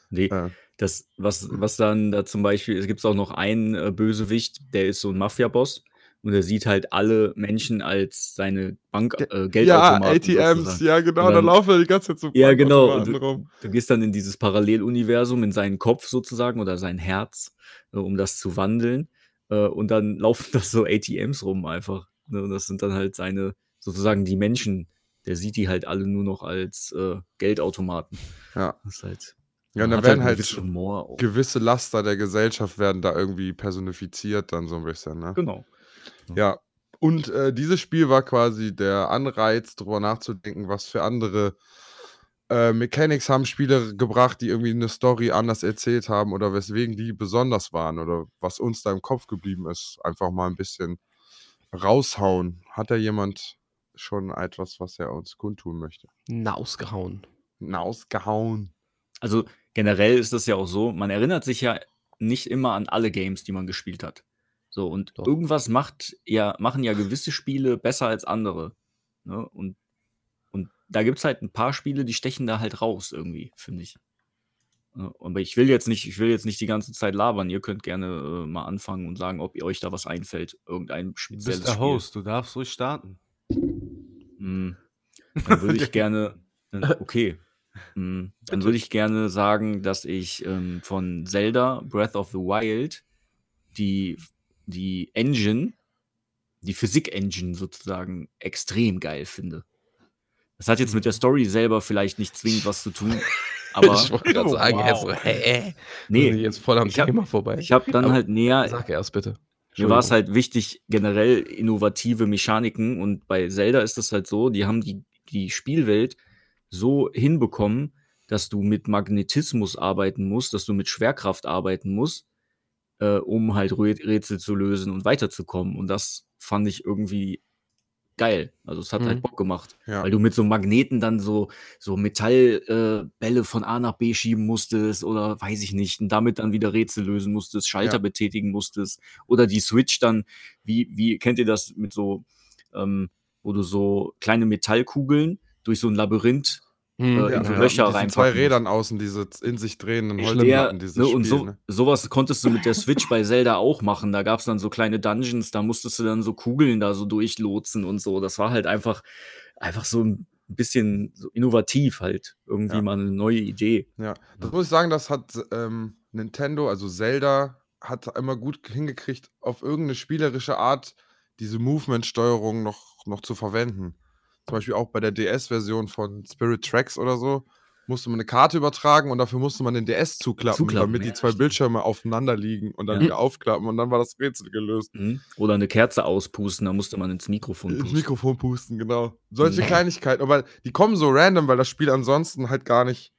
Nee, Äh, das, was, was dann da zum Beispiel, es gibt auch noch einen äh, Bösewicht, der ist so ein Mafia-Boss und der sieht halt alle Menschen als seine Bank, äh, ja, Geldautomaten. ATMs, sozusagen. ja, genau, Und da dann- laufen wir die ganze Zeit so Ja, genau. Und rum. Du gehst dann in dieses Paralleluniversum, in seinen Kopf sozusagen oder sein Herz, äh, um das zu wandeln. Äh, und dann laufen da so ATMs rum einfach. Ne? Und das sind dann halt seine, sozusagen die Menschen. Der sieht die halt alle nur noch als äh, Geldautomaten. Ja. Das ist halt. Ja, und dann hat werden halt auch. gewisse Laster der Gesellschaft werden da irgendwie personifiziert, dann so ein bisschen, ne? Genau. Ja, und äh, dieses Spiel war quasi der Anreiz, darüber nachzudenken, was für andere äh, Mechanics haben Spiele gebracht, die irgendwie eine Story anders erzählt haben oder weswegen die besonders waren oder was uns da im Kopf geblieben ist. Einfach mal ein bisschen raushauen. Hat da jemand schon etwas, was er uns kundtun möchte. Nausgehauen. Nausgehauen. Also generell ist das ja auch so, man erinnert sich ja nicht immer an alle Games, die man gespielt hat. So, und Doch. irgendwas macht ja, machen ja gewisse Spiele besser als andere. Ne? Und, und da gibt es halt ein paar Spiele, die stechen da halt raus irgendwie, finde ich. Ja, aber ich will jetzt nicht, ich will jetzt nicht die ganze Zeit labern. Ihr könnt gerne äh, mal anfangen und sagen, ob ihr euch da was einfällt. Irgendein Du spezielles bist der Spiel. Host, du darfst ruhig starten. Hm, dann würde ich gerne, dann- okay, Hm, dann würde ich gerne sagen, dass ich ähm, von Zelda Breath of the Wild die, die Engine, die Physik-Engine sozusagen extrem geil finde. Das hat jetzt mit der Story selber vielleicht nicht zwingend was zu tun, aber ich wollte gerade sagen, Wow. er so, hä? Nee. nee, jetzt voll am ich hab- Thema vorbei. ich habe dann Aber halt näher Sag erst bitte. Mir war es halt wichtig, generell innovative Mechaniken und bei Zelda ist es halt so, die haben die, die Spielwelt so hinbekommen, dass du mit Magnetismus arbeiten musst, dass du mit Schwerkraft arbeiten musst, äh, um halt Rä- Rätsel zu lösen und weiterzukommen. Und das fand ich irgendwie geil. Also es hat Mhm. halt Bock gemacht. Ja. Weil du mit so Magneten dann so, so Metallbälle äh, von A nach B schieben musstest oder weiß ich nicht, und damit dann wieder Rätsel lösen musstest, Schalter Ja. betätigen musstest oder die Switch dann, wie, wie kennt ihr das mit so, ähm, wo du so kleine Metallkugeln durch so ein Labyrinth Hm, äh, Ja, in so ja, Löcher reinpacken zwei. Rädern außen, diese in sich drehenden Ja, Holzplatten, dieses ne, und Spiel, so, ne? sowas konntest du mit der Switch bei Zelda auch machen. Da gab es dann so kleine Dungeons, da musstest du dann so Kugeln da so durchlotsen und so. Das war halt einfach, einfach so ein bisschen so innovativ halt. Irgendwie Ja. mal eine neue Idee. Ja, das muss ich sagen, das hat ähm, Nintendo, also Zelda, hat immer gut hingekriegt, auf irgendeine spielerische Art diese Movement-Steuerung noch, noch zu verwenden. Zum Beispiel auch bei der DS-Version von Spirit Tracks oder so musste man eine Karte übertragen und dafür musste man den DS zuklappen, Zuklappen, damit ja, die zwei stimmt. Bildschirme aufeinander liegen und dann Ja. wieder aufklappen und dann war das Rätsel gelöst. Mhm. Oder eine Kerze auspusten, da musste man ins Mikrofon Ins pusten. Mikrofon pusten, genau. Solche Mhm. Kleinigkeiten, aber die kommen so random, weil das Spiel ansonsten halt gar nicht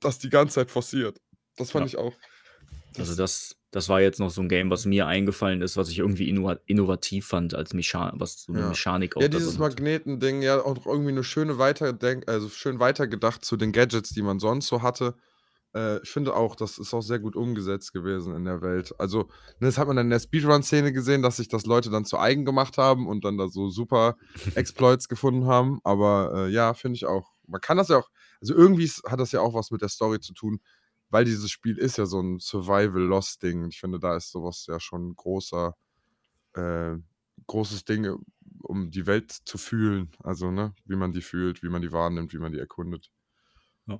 das die ganze Zeit forciert. Das fand Ja. ich auch. Also das, das war jetzt noch so ein Game, was mir eingefallen ist, was ich irgendwie innova innovativ fand, als Mecha was so eine Ja. Mechanik auch Ja, dieses. Magnetending, ja, auch irgendwie eine schöne Weiterdenk, also schön weitergedacht zu den Gadgets, die man sonst so hatte. Äh, ich finde auch, das ist auch sehr gut umgesetzt gewesen in der Welt. Also, das hat man dann in der Speedrun-Szene gesehen, dass sich das Leute dann zu eigen gemacht haben und dann da so super Exploits gefunden haben. Aber äh, ja, finde ich auch. Man kann das ja auch, also irgendwie hat das ja auch was mit der Story zu tun, weil dieses Spiel ist ja so ein Survival-Lost-Ding. Ich finde, da ist sowas ja schon ein großer, äh, großes Ding, um die Welt zu fühlen. Also, ne, wie man die fühlt, wie man die wahrnimmt, wie man die erkundet. Ja.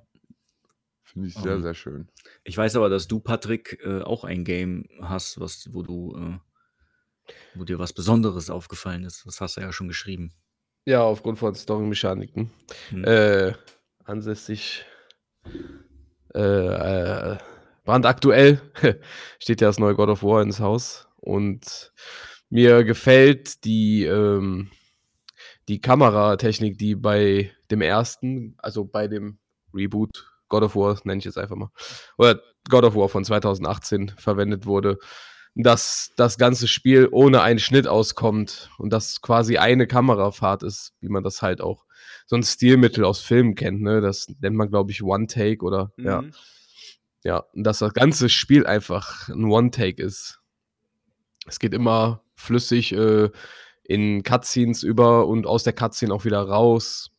Finde ich sehr, Ähm, sehr schön. Ich weiß aber, dass du, Patrick, äh, auch ein Game hast, was, wo du, äh, wo dir was Besonderes aufgefallen ist. Das hast du ja schon geschrieben. Ja, aufgrund von Story-Mechaniken. Hm. Äh, ansässig äh, äh, brandaktuell steht ja das neue God of War ins Haus. Und mir gefällt die, ähm, die Kameratechnik, die bei dem ersten, also bei dem Reboot God of War, nenne ich jetzt einfach mal, oder God of War von 2018 verwendet wurde, dass das ganze Spiel ohne einen Schnitt auskommt und das quasi eine Kamerafahrt ist, wie man das halt auch so ein Stilmittel aus Filmen kennt, ne? Das nennt man, glaube ich, One-Take oder ja. Mhm. Ja, und dass das ganze Spiel einfach ein One-Take ist. Es geht immer flüssig äh, in Cutscenes über und aus der Cutscene auch wieder raus.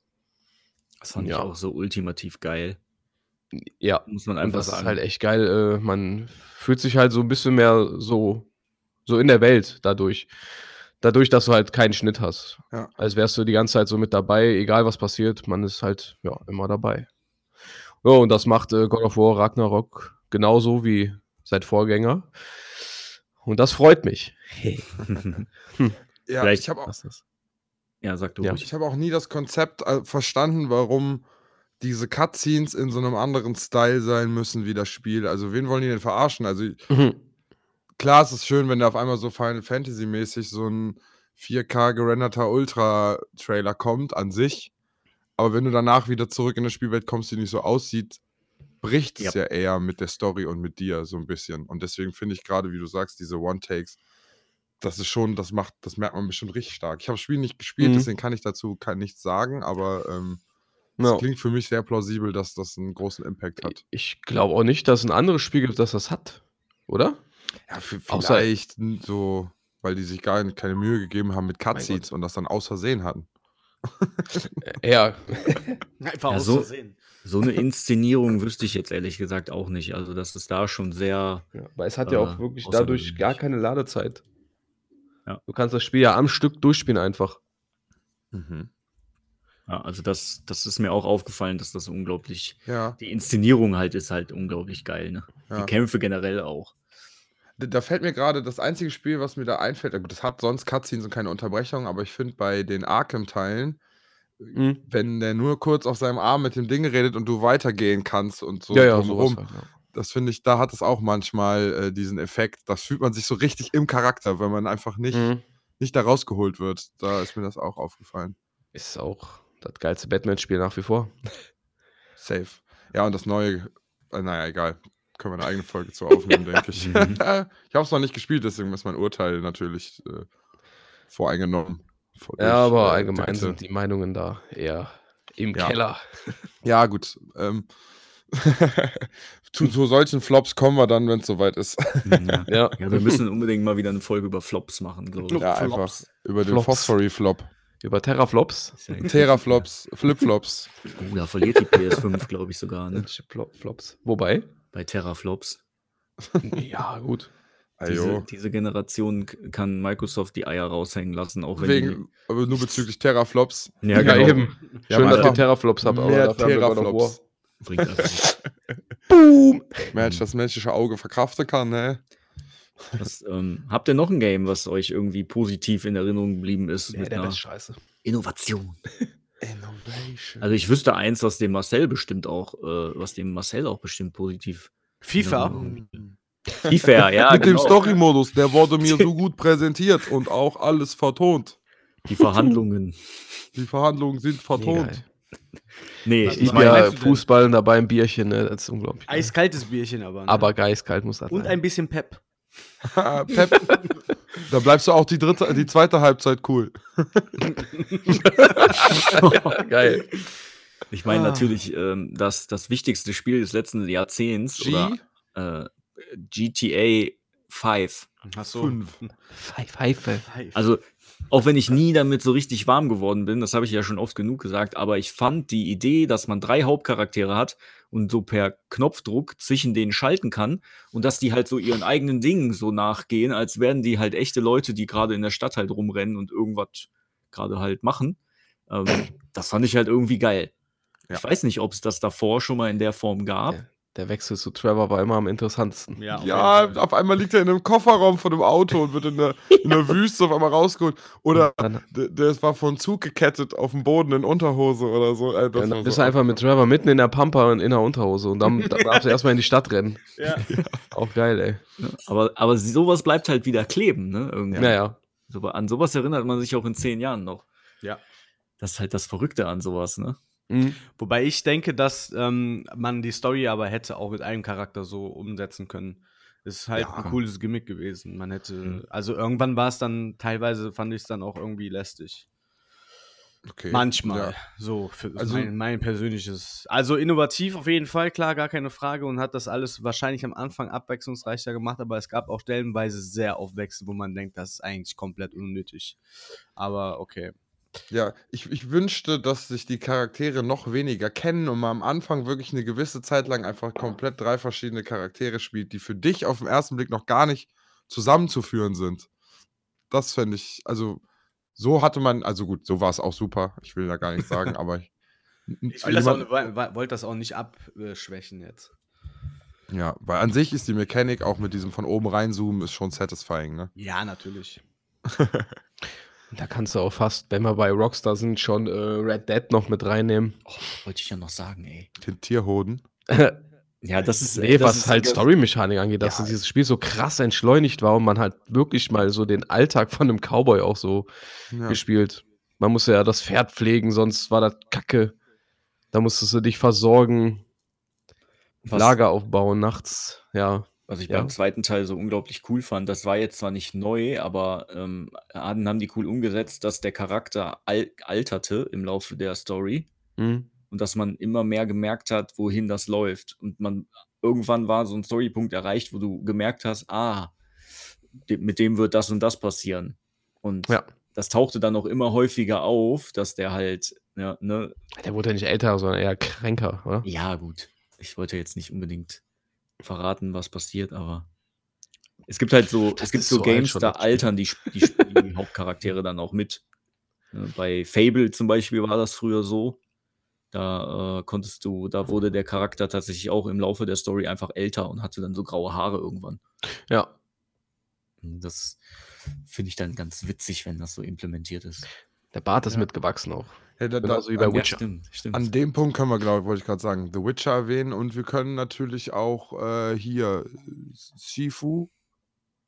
Das fand ich ja. auch so ultimativ geil. Ja, Muss man und einfach das sagen. ist halt echt geil. Äh, man fühlt sich halt so ein bisschen mehr so, so in der Welt dadurch. Dadurch, dass du halt keinen Schnitt hast. Ja. Als wärst du die ganze Zeit so mit dabei, egal was passiert, man ist halt ja immer dabei. Ja, und das macht äh, God of War Ragnarok genauso wie sein Vorgänger. Und das freut mich. Ja, Vielleicht- ich habe auch, ja, sag du Ja. ruhig. ich hab auch nie das Konzept äh, verstanden, warum diese Cutscenes in so einem anderen Style sein müssen wie das Spiel. Also, wen wollen die denn verarschen? Also, Mhm. klar, es ist schön, wenn da auf einmal so Final Fantasy-mäßig so ein 4K gerenderter Ultra-Trailer kommt an sich. Aber wenn du danach wieder zurück in die Spielwelt kommst, die nicht so aussieht, bricht es ja. eher mit der Story und mit dir so ein bisschen. Und deswegen finde ich gerade, wie du sagst, diese One-Takes das ist schon, das macht, das merkt man bestimmt richtig stark. Ich habe das Spiel nicht gespielt, Mhm. deswegen kann ich dazu kein, nichts sagen, aber ähm, es Ja. klingt für mich sehr plausibel, dass das einen großen Impact hat. Ich glaube auch nicht, dass ein anderes Spiel gibt, das das hat. Oder? Ja, Außer- vielleicht n- so, weil die sich gar keine Mühe gegeben haben mit Cutscenes und das dann aus Versehen hatten. Äh, Ja. Einfach Ja, aus so- Versehen. So eine Inszenierung wüsste ich jetzt ehrlich gesagt auch nicht. Also, das ist da schon sehr. ja. Weil es hat ja Äh, auch wirklich dadurch gar keine Ladezeit. Ja. Du kannst das Spiel ja am Stück durchspielen einfach. Mhm. Ja, also, das, das ist mir auch aufgefallen, dass das unglaublich. Ja, Die Inszenierung halt ist halt unglaublich geil, ne? Ja. Die Kämpfe generell auch. da, da fällt mir gerade das einzige Spiel, was mir da einfällt, gut, das hat sonst Cutscenes und keine Unterbrechung, aber ich finde bei den Arkham-Teilen, Mhm. wenn der nur kurz auf seinem Arm mit dem Ding redet und du weitergehen kannst und so ja, ja, drumherum, halt, ja. das finde ich, da hat es auch manchmal äh, diesen Effekt. Das fühlt man sich so richtig im Charakter, wenn man einfach nicht, Mhm. nicht da rausgeholt wird. Da ist mir das auch aufgefallen. Ist auch das geilste Batman-Spiel nach wie vor. Safe. Ja, und das neue, äh, naja, egal. Können wir eine eigene Folge zu aufnehmen, denke ich. Mhm. ich habe es noch nicht gespielt, deswegen ist mein Urteil natürlich äh, voreingenommen. Vor- Ja, durch, aber äh, allgemein Dritte. sind die Meinungen da eher im Ja. Keller. Ja, gut. Ähm, zu, zu solchen Flops kommen wir dann, wenn es soweit ist. Ja. Ja. ja, wir müssen unbedingt mal wieder eine Folge über Flops machen, glaube ich. ja, Flops. einfach über den Flops. Über Terraflops. Ja- Teraflops, Flipflops. Oh, da verliert die PS5, glaube ich, sogar, ne? Flop- Flops. Wobei? Bei Terraflops. ja, gut. Diese, diese Generation kann Microsoft die Eier raushängen lassen, auch wenn Wegen, aber nur bezüglich Teraflops. die. Ja, Ja, genau. eben. Ja, Schön, dass ihr Terraflops habt, aber Mehr. Teraflops. Bringt einfach nichts. Boom! Mensch, das menschliche Auge verkraften kann, ne? Was, ähm, habt ihr noch ein Game, was euch irgendwie positiv in Erinnerung geblieben ist? Nee, mit der ist scheiße. Innovation. Innovation. Also ich wüsste eins, was dem Marcel bestimmt auch, äh, was dem Marcel auch bestimmt positiv. FIFA. FIFA, ja, Mit dem genau. Story-Modus, der wurde mir so gut präsentiert und auch alles vertont. Die Verhandlungen. Die Verhandlungen sind vertont. Nee, Was ich meine? Fußball dabei ein Bierchen, ne? Das ist unglaublich. Eiskaltes Bierchen aber. Ne? Aber geistkalt muss das Und sein. ein bisschen Pep. Pep, da bleibst du auch die dritte, die zweite Halbzeit cool. Geil. ich meine Ah. natürlich, ähm, das, das wichtigste Spiel des letzten Jahrzehnts G? oder äh, GTA 5. Hast du Fünf. Pfeife. Also, auch wenn ich nie damit so richtig warm geworden bin, das habe ich ja schon oft genug gesagt, aber ich fand die Idee, dass man drei Hauptcharaktere hat und so per Knopfdruck zwischen denen schalten kann und dass die halt so ihren eigenen Dingen so nachgehen, als wären die halt echte Leute, die gerade in der Stadt halt rumrennen und irgendwas gerade halt machen. Ähm, das fand ich halt irgendwie geil. Ja. Ich weiß nicht, ob es das davor schon mal in der Form gab. Ja. Der Wechsel zu Trevor war immer am interessantesten. Ja, auf Ja, auf einmal liegt er in einem Kofferraum von einem Auto und wird in der, in der Wüste auf einmal rausgeholt. Oder Dann, der, der war von Zug gekettet auf dem Boden in Unterhose oder so. Äh, das dann bist so du einfach mit Trevor mitten in der Pampa und in der Unterhose und dann, dann darfst du erstmal in die Stadt rennen. Ja. Auch geil, ey. Aber, aber sowas bleibt halt wieder kleben, ne? Irgendwie. Naja. So, an sowas erinnert man sich auch in zehn Jahren noch. Ja. Das ist halt das Verrückte an sowas, ne? Mhm. Wobei ich denke, dass ähm, man die Story aber hätte auch mit einem Charakter so umsetzen können. Ist halt Ja. ein cooles Gimmick gewesen. Man hätte, Mhm. also irgendwann war es dann, teilweise fand ich es dann auch irgendwie lästig. Okay. Manchmal. Ja. So, für Also- mein, mein persönliches. Also innovativ auf jeden Fall, klar, gar keine Frage und hat das alles wahrscheinlich am Anfang abwechslungsreicher gemacht, aber es gab auch stellenweise sehr aufwechselnd, wo man denkt, das ist eigentlich komplett unnötig. Aber okay. Ja, ich, ich wünschte, dass sich die Charaktere noch weniger kennen und man am Anfang wirklich eine gewisse Zeit lang einfach komplett drei verschiedene Charaktere spielt, die für dich auf den ersten Blick noch gar nicht zusammenzuführen sind. Das fände ich, also so hatte man, also gut, so war es auch super. Ich will da gar nichts sagen, aber ich, Ich will das auch, jemand- wa- wollte das auch nicht abschwächen jetzt. ja, weil an sich ist die Mechanik auch mit diesem von oben reinzoomen ist schon satisfying, ne? Ja, natürlich. Da kannst du auch fast, wenn wir bei Rockstar sind, schon äh, Red Dead noch mit reinnehmen. Oh, wollte ich ja noch sagen, ey. Den Tierhoden. Ja, das ist. Nee, das was ist halt Story-Mechanik angeht, dass Ja. dieses Spiel so krass entschleunigt war und man halt wirklich mal so den Alltag von einem Cowboy auch so Ja. gespielt. Man musste ja das Pferd pflegen, sonst war das Kacke. Da musstest du dich versorgen, Was- Lager aufbauen nachts. Ja, Was ich Ja. beim zweiten Teil so unglaublich cool fand, das war jetzt zwar nicht neu, aber ähm, haben die cool umgesetzt, dass der Charakter al alterte im Laufe der Story Mhm. und dass man immer mehr gemerkt hat, wohin das läuft. Und man irgendwann war so ein Storypunkt erreicht, wo du gemerkt hast, ah, de mit dem wird das und das passieren. Und Ja. das tauchte dann auch immer häufiger auf, dass der halt, ja, ne, Der wurde ja nicht älter, sondern eher kränker, oder? ja, gut. Ich wollte jetzt nicht unbedingt verraten, was passiert, aber es gibt halt so, Das es gibt so so Games, da altern die, die, die Hauptcharaktere dann auch mit. Ne, Bei Fable zum Beispiel war das früher so. Da äh, konntest du, da wurde der Charakter tatsächlich auch im Laufe der Story einfach älter und hatte dann so graue Haare irgendwann. Ja. Das finde ich dann ganz witzig, wenn das so implementiert ist. Der Bart ist Ja. mitgewachsen auch. Ja, da, da, Genauso wie bei an, Witcher. stimmt, stimmt. an dem Punkt können wir, glaube ich, wollte ich gerade sagen, The Witcher erwähnen und wir können natürlich auch äh, hier Shifu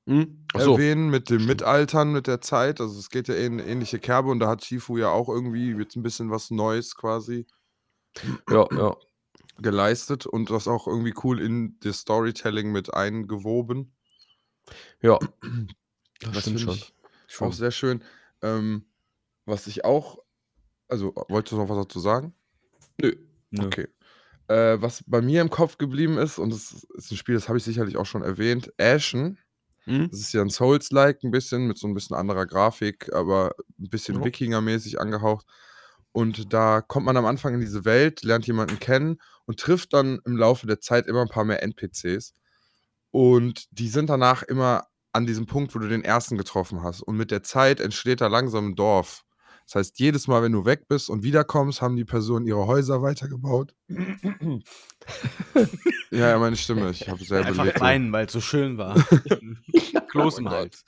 Mhm. Ach so. erwähnen mit dem. Mitaltern mit der Zeit. Also es geht ja in ähnliche Kerbe und da hat Shifu ja auch irgendwie jetzt ein bisschen was Neues quasi Ja, ja. geleistet und das auch irgendwie cool in das Storytelling mit eingewoben. Ja. Das, Das stimmt finde schon. ich Schon. auch sehr schön. Ähm, was ich auch, also wolltest du noch was dazu sagen? Nö. Nö. Okay. Äh, was bei mir im Kopf geblieben ist, und das ist ein Spiel, das habe ich sicherlich auch schon erwähnt, Ashen. Mhm. Das ist ja ein Souls-like ein bisschen, mit so ein bisschen anderer Grafik, aber ein bisschen Ja. Wikinger-mäßig angehaucht. Und da kommt man am Anfang in diese Welt, lernt jemanden kennen und trifft dann im Laufe der Zeit immer ein paar mehr NPCs. Und die sind danach immer an diesem Punkt, wo du den ersten getroffen hast. Und mit der Zeit entsteht da langsam ein Dorf. Das heißt, jedes Mal, wenn du weg bist und wiederkommst, haben die Personen ihre Häuser weitergebaut. ja, ja, meine Stimme. Ich habe selber Einfach belegt. weinen, weil es so schön war. Kloß im Oh mein Hals.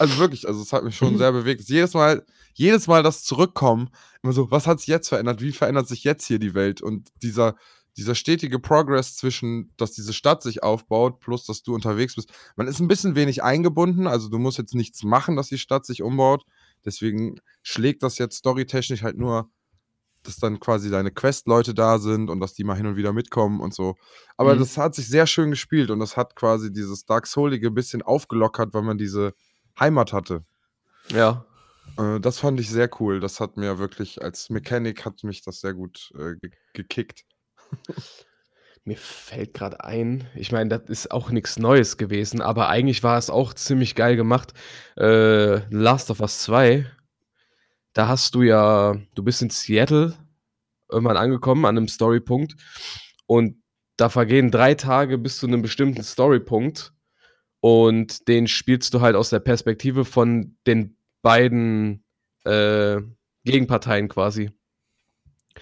Also wirklich, also es hat mich schon sehr bewegt. Jedes Mal, jedes Mal das Zurückkommen, immer so, was hat sich jetzt verändert? Wie verändert sich jetzt hier die Welt? Und dieser, dieser stetige Progress zwischen, dass diese Stadt sich aufbaut, plus dass du unterwegs bist. Man ist ein bisschen wenig eingebunden, also du musst jetzt nichts machen, dass die Stadt sich umbaut. Deswegen schlägt das jetzt storytechnisch halt nur, dass dann quasi deine Quest-Leute da sind und dass die mal hin und wieder mitkommen und so. Aber Mhm. das hat sich sehr schön gespielt und das hat quasi dieses Dark Soulige ein bisschen aufgelockert, weil man diese Heimat hatte. Ja. Äh, das fand ich sehr cool. Das hat mir wirklich, als Mechanik hat mich das sehr gut äh, ge gekickt. Mir fällt gerade ein, ich meine, das ist auch nichts Neues gewesen, aber eigentlich war es auch ziemlich geil gemacht. Äh, Last of Us 2, da hast du ja, du bist in Seattle irgendwann angekommen an einem Storypunkt und da vergehen drei Tage bis zu einem bestimmten Storypunkt und den spielst du halt aus der Perspektive von den beiden äh, Gegenparteien quasi.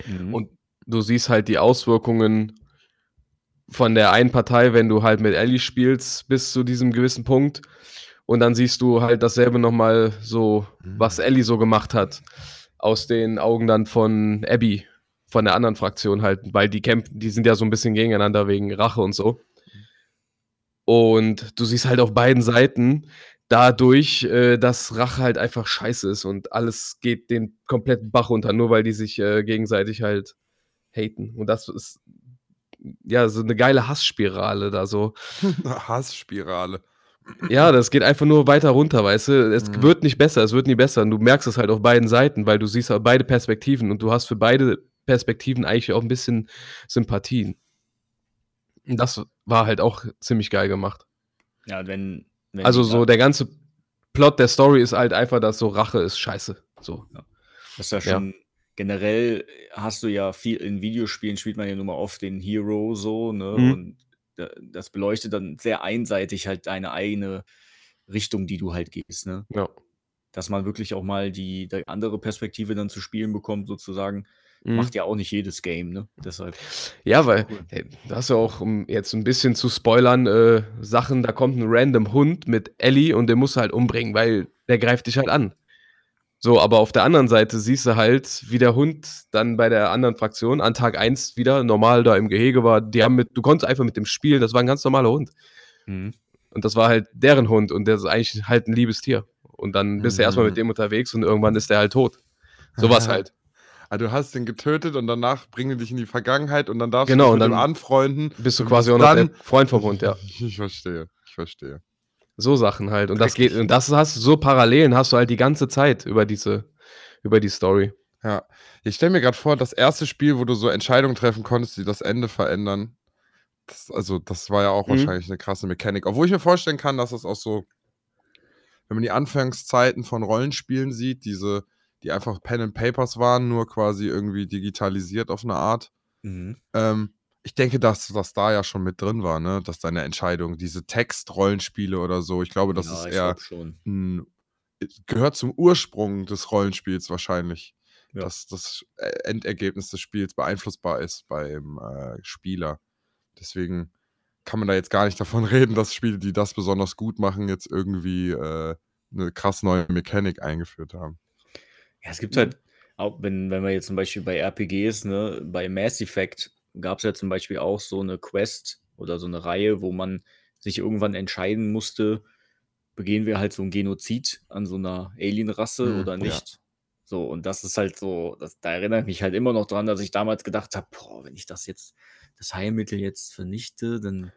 Mhm. Und du siehst halt die Auswirkungen von der einen Partei, wenn du halt mit Ellie spielst, bis zu diesem gewissen Punkt. Und dann siehst du halt dasselbe nochmal so, was Ellie so gemacht hat. Aus den Augen dann von Abby, von der anderen Fraktion halt, weil die kämpfen, die sind ja so ein bisschen gegeneinander wegen Rache und so. Und du siehst halt auf beiden Seiten dadurch, äh, dass Rache halt einfach scheiße ist und alles geht den kompletten Bach runter, nur weil die sich äh, gegenseitig halt haten. Und das ist ja so eine geile Hassspirale da so. Hassspirale. Ja, das geht einfach nur weiter runter, weißt du? Es Mhm. wird nicht besser, es wird nie besser. Und du merkst es halt auf beiden Seiten, weil du siehst halt beide Perspektiven und du hast für beide Perspektiven eigentlich auch ein bisschen Sympathien. Und das war halt auch ziemlich geil gemacht. ja, wenn, wenn Also so der ganze Plot der Story ist halt einfach, dass so Rache ist scheiße. So. Das ist ja Ja. schon generell hast du ja viel in Videospielen spielt man ja nun mal oft den Hero so, ne? Mhm. Und da- das beleuchtet dann sehr einseitig halt deine eigene Richtung, die du halt gehst, ne? Ja. Dass man wirklich auch mal die, die andere Perspektive dann zu spielen bekommt, sozusagen, Mhm. macht ja auch nicht jedes Game, ne? Deshalb. Ja, weil hey, da hast du auch, um jetzt ein bisschen zu spoilern, äh, Sachen, da kommt ein random Hund mit Ellie und den musst du halt umbringen, weil der greift dich halt an. So, aber auf der anderen Seite siehst du halt, wie der Hund dann bei der anderen Fraktion an Tag 1 wieder normal da im Gehege war. Die haben mit, du konntest einfach mit dem spielen, das war ein ganz normaler Hund. Mhm. Und das war halt deren Hund und der ist eigentlich halt ein liebes Tier. Und dann bist du erstmal mit Mhm. dem unterwegs und irgendwann ist der halt tot. Sowas halt. Ah, du hast den getötet und danach bringen die dich in die Vergangenheit und dann darfst Genau, du und dich mit dann dem anfreunden. Bist du quasi auch noch dann- der Freund vom Hund, ja. Ich verstehe, ich verstehe. So Sachen halt. Und das geht, und das hast du so Parallelen hast du halt die ganze Zeit über diese, über die Story. Ja, ich stelle mir gerade vor, das erste Spiel, wo du so Entscheidungen treffen konntest, die das Ende verändern. Das, also, das war ja auch Mhm. wahrscheinlich eine krasse Mechanik. Obwohl ich mir vorstellen kann, dass es auch so, wenn man die Anfangszeiten von Rollenspielen sieht, diese, die einfach Pen and Papers waren, nur quasi irgendwie digitalisiert auf eine Art. Mhm. Ähm, ich denke, dass das da ja schon mit drin war, ne? Dass deine Entscheidung, diese Textrollenspiele oder so, ich glaube, das Ja, ist eher ein, gehört zum Ursprung des Rollenspiels wahrscheinlich. Ja. Dass das äh, Endergebnis des Spiels beeinflussbar ist beim äh, Spieler. Deswegen kann man da jetzt gar nicht davon reden, dass Spiele, die das besonders gut machen, jetzt irgendwie äh, eine krass neue Mechanik eingeführt haben. Ja, es gibt halt, auch wenn, wenn wir jetzt zum Beispiel bei RPGs, ne, bei Mass Effect gab es ja zum Beispiel auch so eine Quest oder so eine Reihe, wo man sich irgendwann entscheiden musste, begehen wir halt so ein Genozid an so einer Alien-Rasse Hm, oder ja. nicht. So, und das ist halt so, das, da erinnere ich mich halt immer noch dran, dass ich damals gedacht habe, boah, wenn ich das jetzt, das Heilmittel jetzt vernichte, dann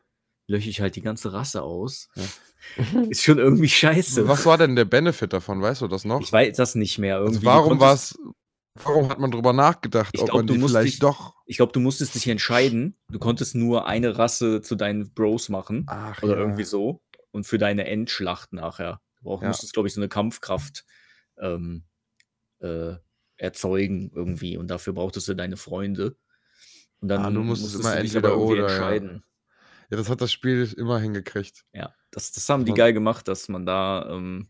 lösche ich halt die ganze Rasse aus. Ja. Ist schon irgendwie scheiße. Was war denn der Benefit davon? Weißt du das noch? Ich weiß das nicht mehr. also Irgendwie, du warum war Warum hat man drüber nachgedacht, Ich ob glaub, man die vielleicht dich- doch. Ich glaube, du musstest dich entscheiden. Du konntest nur eine Rasse zu deinen Bros machen. Ach, Oder ja. irgendwie so. Und für deine Endschlacht nachher. Du auch Ja. musstest, glaube ich, so eine Kampfkraft ähm, äh, erzeugen irgendwie. Und dafür brauchtest du deine Freunde. Und dann Ah, du musstest immer du dich entweder irgendwie oder, ja. entscheiden. Ja, das hat das Spiel immer hingekriegt. Ja, das, das haben die geil gemacht, dass man da ähm,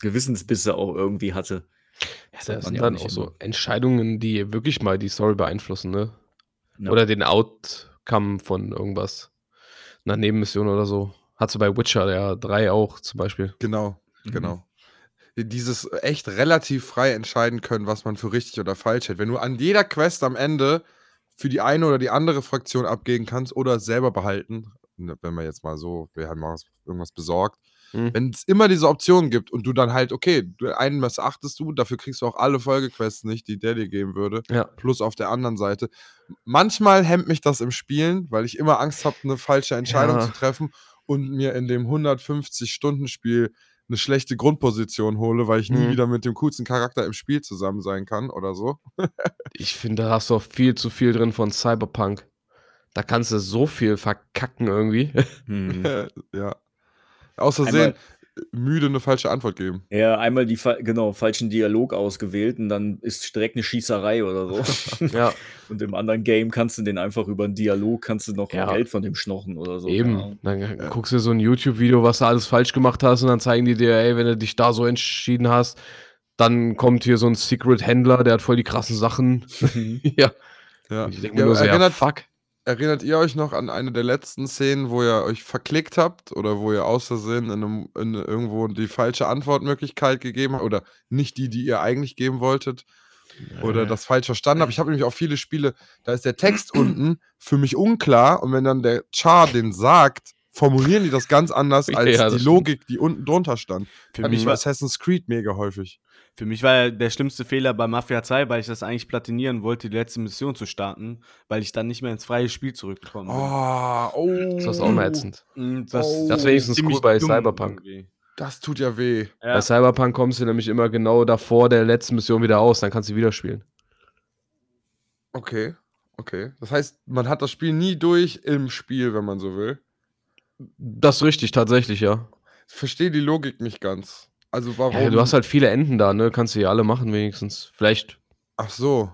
Gewissensbisse auch irgendwie hatte. Ja, Das das ja dann nicht auch so. Entscheidungen, die wirklich mal die Story beeinflussen, ne? Ja. Oder den Outcome von irgendwas. Einer Nebenmission oder so. Hast du bei Witcher ja 3 auch zum Beispiel. Genau, Mhm. genau. Dieses echt relativ frei entscheiden können, was man für richtig oder falsch hält. Wenn du an jeder Quest am Ende für die eine oder die andere Fraktion abgeben kannst oder selber behalten, ne, wenn wir jetzt mal so, wir haben irgendwas besorgt, Mhm. wenn es immer diese Option gibt und du dann halt, okay, du, einen missachtest du, dafür kriegst du auch alle Folgequests nicht, die der dir geben würde, Ja. plus auf der anderen Seite. Manchmal hemmt mich das im Spielen, weil ich immer Angst habe, eine falsche Entscheidung Ja. zu treffen und mir in dem 150-Stunden-Spiel eine schlechte Grundposition hole, weil ich nie Mhm. wieder mit dem coolsten Charakter im Spiel zusammen sein kann oder so. Ich finde, da hast du auch viel zu viel drin von Cyberpunk. Da kannst du so viel verkacken irgendwie. Mhm. ja. Aus Versehen müde eine falsche Antwort geben. Ja, einmal die genau falschen Dialog ausgewählt und dann ist direkt eine Schießerei oder so. ja, und im anderen Game kannst du den einfach über einen Dialog kannst du noch Ja. Geld von dem schnochen oder so. eben. Ahnung. Dann guckst du so ein YouTube-Video, was du alles falsch gemacht hast und dann zeigen die dir, ey, wenn du dich da so entschieden hast, dann kommt hier so ein Secret-Händler, der hat voll die krassen Sachen. ja. Ja. Ich denke mir Ja, nur so, ja, erinnert, fuck. Erinnert ihr euch noch an eine der letzten Szenen, wo ihr euch verklickt habt oder wo ihr aus Versehen in, einem, in irgendwo die falsche Antwortmöglichkeit gegeben habt oder nicht die, die ihr eigentlich geben wolltet oder das falsch verstanden habt? Ich habe nämlich auch viele Spiele, da ist der Text unten für mich unklar und wenn dann der Char den sagt, formulieren die das ganz anders Ja, als das die. Logik, die unten drunter stand. Für Hat mich, mich war, Assassin's Creed mega häufig. Für mich war der schlimmste Fehler bei Mafia 2, weil ich das eigentlich platinieren wollte, die letzte Mission zu starten, weil ich dann nicht mehr ins freie Spiel zurückgekommen bin. Oh, oh. Das ist auch mal ätzend. Und Das, Oh. Das ist wenigstens cool bei Cyberpunk. irgendwie. Das tut ja weh. Ja. Bei Cyberpunk kommst du nämlich immer genau davor der letzten Mission wieder aus, dann kannst du wieder spielen. Okay, okay. Das heißt, man hat das Spiel nie durch im Spiel, wenn man so will. Das ist richtig, tatsächlich, ja. Ich verstehe die Logik nicht ganz. Also warum? ja. Du hast halt viele Enden da, ne? Kannst du ja alle machen, wenigstens. Vielleicht, Ach so.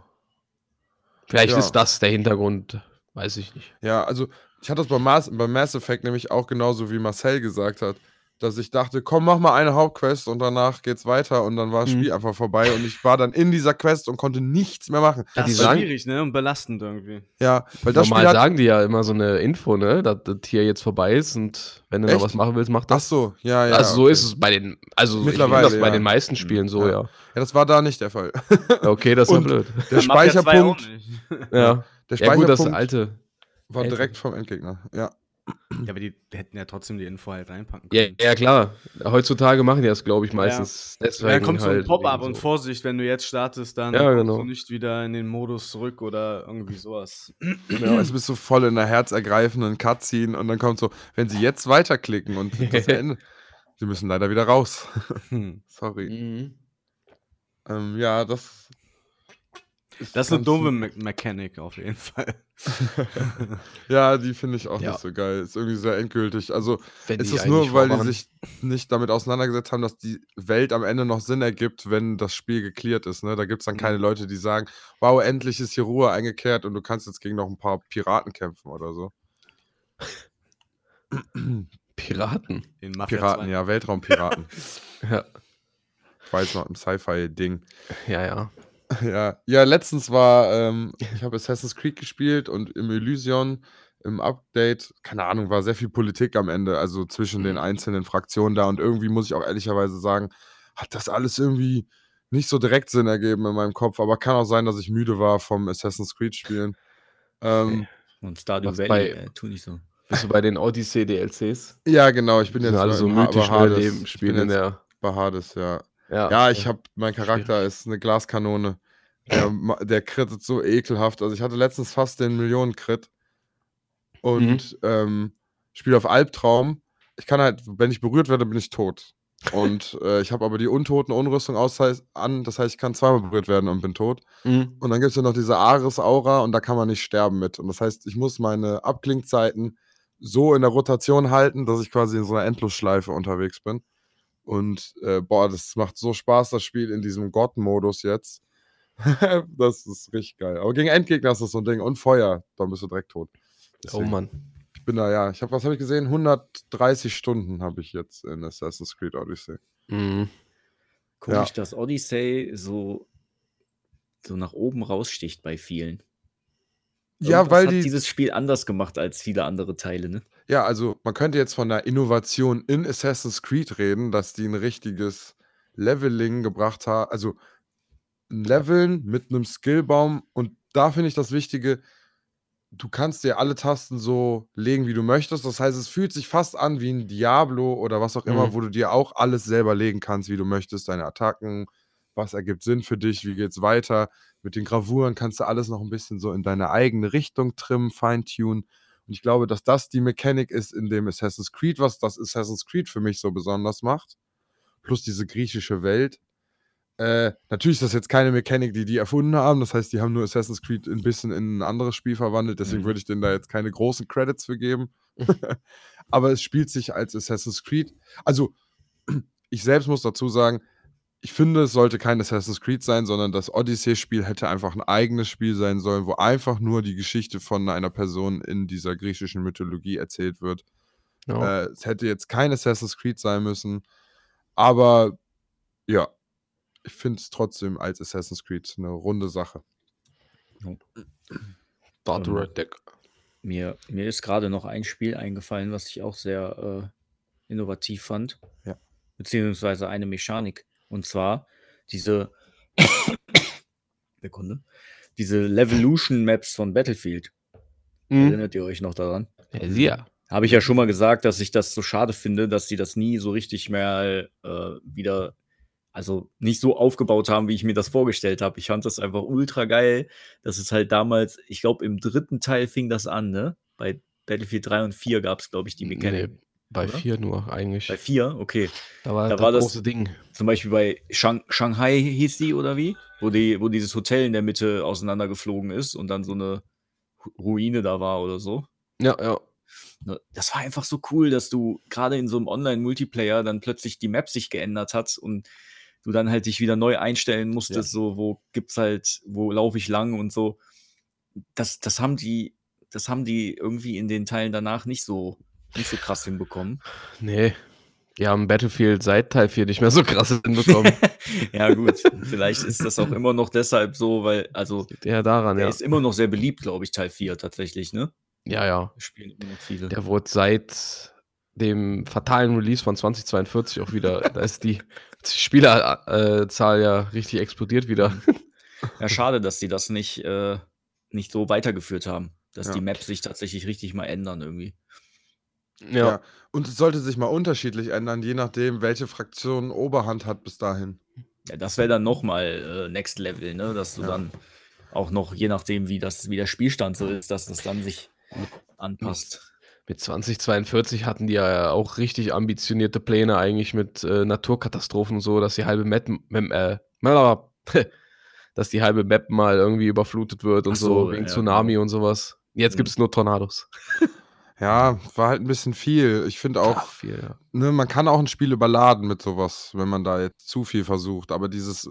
vielleicht Ja. ist das der Hintergrund. Weiß ich nicht. Ja, also ich hatte das bei Mass, bei Mass Effect nämlich auch genauso wie Marcel gesagt hat, dass ich dachte, komm, mach mal eine Hauptquest und danach geht's weiter und dann war das Mhm. Spiel einfach vorbei und ich war dann in dieser Quest und konnte nichts mehr machen. Das die ist sagen- schwierig, ne? Und belastend irgendwie. Ja, weil das Normal Spiel hat, sagen die ja immer so eine Info, ne? Dass das hier jetzt vorbei ist und wenn du noch Echt? was machen willst, mach Ach das. so, ja, ja. also so okay. ist es bei den, also Mittlerweile, ich das bei ja. den meisten Spielen so, Ja. ja. Ja, das war da nicht der Fall. Okay, das Und- blöd. Der Bei Mafia 2 auch Speicherpunkt. Ja. der ja gut, das Speicherpunkt alte. war direkt vom Endgegner. Ja. Ja, aber die hätten ja trotzdem die Info halt reinpacken Ja, können. ja, klar. Heutzutage machen die das, glaube ich, meistens. Ja, Deswegen dann kommt so ein halt Pop-up wegen und so. Vorsicht, wenn du jetzt startest, dann Ja, kommst genau. du nicht wieder in den Modus zurück oder irgendwie sowas. Ja, also bist du voll in einer herzergreifenden Cutscene und dann kommt so, wenn sie jetzt weiterklicken und das Ende. Sie müssen leider wieder raus. Hm. Sorry. Mhm. Ähm, ja, das. Das ist eine doofe lieb. Me Mechanik auf jeden Fall. Ja, die finde ich auch Ja. nicht so geil. Ist irgendwie sehr endgültig. Also, Wenn ist es nur, weil die sich nicht damit auseinandergesetzt haben, dass die Welt am Ende noch Sinn ergibt, wenn das Spiel geklärt ist. Ne? Da gibt es dann keine Leute, die sagen, wow, endlich ist hier Ruhe eingekehrt und du kannst jetzt gegen noch ein paar Piraten kämpfen oder so. Piraten. In Mafia Piraten, 2. ja, Weltraumpiraten. Ja, Ich weiß noch, im Sci-Fi-Ding. ja. ja. Ja, ja, letztens war, ähm, ich habe Assassin's Creed gespielt und im Elysion, im Update, keine Ahnung, war sehr viel Politik am Ende, also zwischen den Mhm. einzelnen Fraktionen da und irgendwie muss ich auch ehrlicherweise sagen, hat das alles irgendwie nicht so direkt Sinn ergeben in meinem Kopf, aber kann auch sein, dass ich müde war vom Assassin's Creed spielen. Ähm, Und Stardew Was Valley, bei- äh, tu nicht so. Bist du bei den Odyssey DLCs? ja, genau, ich bin jetzt alle so mythisch bei Ich spielen bin in jetzt der. bei Hades, ja. Ja, Ja, ich habe, mein Charakter Schwierig. ist eine Glaskanone. Der, der crittet so ekelhaft. Also ich hatte letztens fast den Millionen-Crit und ähm, spiele auf Albtraum. Ich kann halt, wenn ich berührt werde, bin ich tot. Und äh, ich habe aber die untoten Unrüstung aus, an, das heißt, ich kann zweimal berührt werden und bin tot. Mhm. Und dann gibt es ja noch diese Ares-Aura und da kann man nicht sterben mit. Und das heißt, ich muss meine Abklingzeiten so in der Rotation halten, dass ich quasi in so einer Endlosschleife unterwegs bin. Und äh, boah, das macht so Spaß, das Spiel in diesem God-Modus jetzt. das ist richtig geil. Aber gegen Endgegner ist das so ein Ding. Und Feuer, dann bist du direkt tot. Oh Deswegen, Mann. Ich bin da, ja. Ich habe, was habe ich gesehen? 130 Stunden habe ich jetzt in Assassin's Creed Odyssey. Mhm. Komisch, dass Odyssey so, so nach oben raussticht bei vielen. Ja, weil hat die. dieses Spiel anders gemacht als viele andere Teile, ne? Ja, also man könnte jetzt von der Innovation in Assassin's Creed reden, dass die ein richtiges Leveling gebracht haben. Also ein Leveln mit einem Skillbaum. Und da finde ich das Wichtige, du kannst dir alle Tasten so legen, wie du möchtest. Das heißt, es fühlt sich fast an wie ein Diablo oder was auch immer, Mhm. wo du dir auch alles selber legen kannst, wie du möchtest. Deine Attacken, was ergibt Sinn für dich, wie geht's weiter. Mit den Gravuren kannst du alles noch ein bisschen so in deine eigene Richtung trimmen, feintunen. Und ich glaube, dass das die Mechanik ist in dem Assassin's Creed, was das Assassin's Creed für mich so besonders macht. Plus diese griechische Welt. Äh, natürlich ist das jetzt keine Mechanik, die die erfunden haben. Das heißt, die haben nur Assassin's Creed ein bisschen in ein anderes Spiel verwandelt. Deswegen Mhm. würde ich denen da jetzt keine großen Credits für geben. Aber es spielt sich als Assassin's Creed. Also, ich selbst muss dazu sagen, ich finde, es sollte kein Assassin's Creed sein, sondern das Odyssey-Spiel hätte einfach ein eigenes Spiel sein sollen, wo einfach nur die Geschichte von einer Person in dieser griechischen Mythologie erzählt wird. Ja. Äh, es hätte jetzt kein Assassin's Creed sein müssen. Aber ja, ich finde es trotzdem als Assassin's Creed eine runde Sache. Start ähm, Red Deck. Mir, mir ist gerade noch ein Spiel eingefallen, was ich auch sehr äh, innovativ fand. Ja. Beziehungsweise eine Mechanik. Und zwar diese Sekunde. Diese Levolution Maps von Battlefield. Mhm. Erinnert ihr euch noch daran? Ja, ja. Habe ich ja schon mal gesagt, dass ich das so schade finde, dass sie das nie so richtig mehr äh, wieder, also nicht so aufgebaut haben, wie ich mir das vorgestellt habe. Ich fand das einfach ultra geil. Das ist halt damals, ich glaube, im dritten Teil fing das an, ne? Bei Battlefield 3 und 4 gab es, glaube ich, die Mechanik. Nee, bei oder? vier nur eigentlich. Bei 4, okay. da war da das war das- große Ding. Zum Beispiel bei Shang Shanghai hieß die, oder wie? Wo, die, wo dieses Hotel in der Mitte auseinandergeflogen ist und dann so eine Ru- Ruine da war oder so. Ja, ja. Ne, Das war einfach so cool, dass du gerade in so einem Online-Multiplayer dann plötzlich die Map sich geändert hat und du dann halt dich wieder neu einstellen musstest, so wo gibt's halt, wo laufe ich lang und so. Das, das haben die, das haben die irgendwie in den Teilen danach nicht so, nicht so krass hinbekommen. Nee. Die haben Battlefield seit Teil 4 nicht mehr so krass hinbekommen. ja, gut. Vielleicht ist das auch immer noch deshalb so, weil, also, eher daran, der ja. ist immer noch sehr beliebt, glaube ich, Teil 4 tatsächlich, ne? Ja, ja. Spielen immer noch viele. Der wurde seit dem fatalen Release von 2042 auch wieder, da ist die Spielerzahl ja richtig explodiert wieder. Ja, schade, dass die das nicht, äh, nicht so weitergeführt haben. Dass Ja. die Maps sich tatsächlich richtig mal ändern irgendwie. Ja. Und es sollte sich mal unterschiedlich ändern, je nachdem, welche Fraktion Oberhand hat bis dahin. Ja, das wäre dann nochmal äh, Next Level, ne? Dass du Ja. dann auch noch, je nachdem, wie, das, wie der Spielstand so ist, dass das dann sich anpasst. Mit 2042 hatten die ja auch richtig ambitionierte Pläne eigentlich mit äh, Naturkatastrophen und so, dass die halbe Map, äh, dass die halbe Map mal irgendwie überflutet wird und so, so, wegen ja, Tsunami genau. und sowas. Jetzt Mhm. gibt es nur Tornados. Ja, war halt ein bisschen viel. Ich finde auch, Ach, viel, ja. ne, man kann auch ein Spiel überladen mit sowas, wenn man da jetzt zu viel versucht. Aber dieses,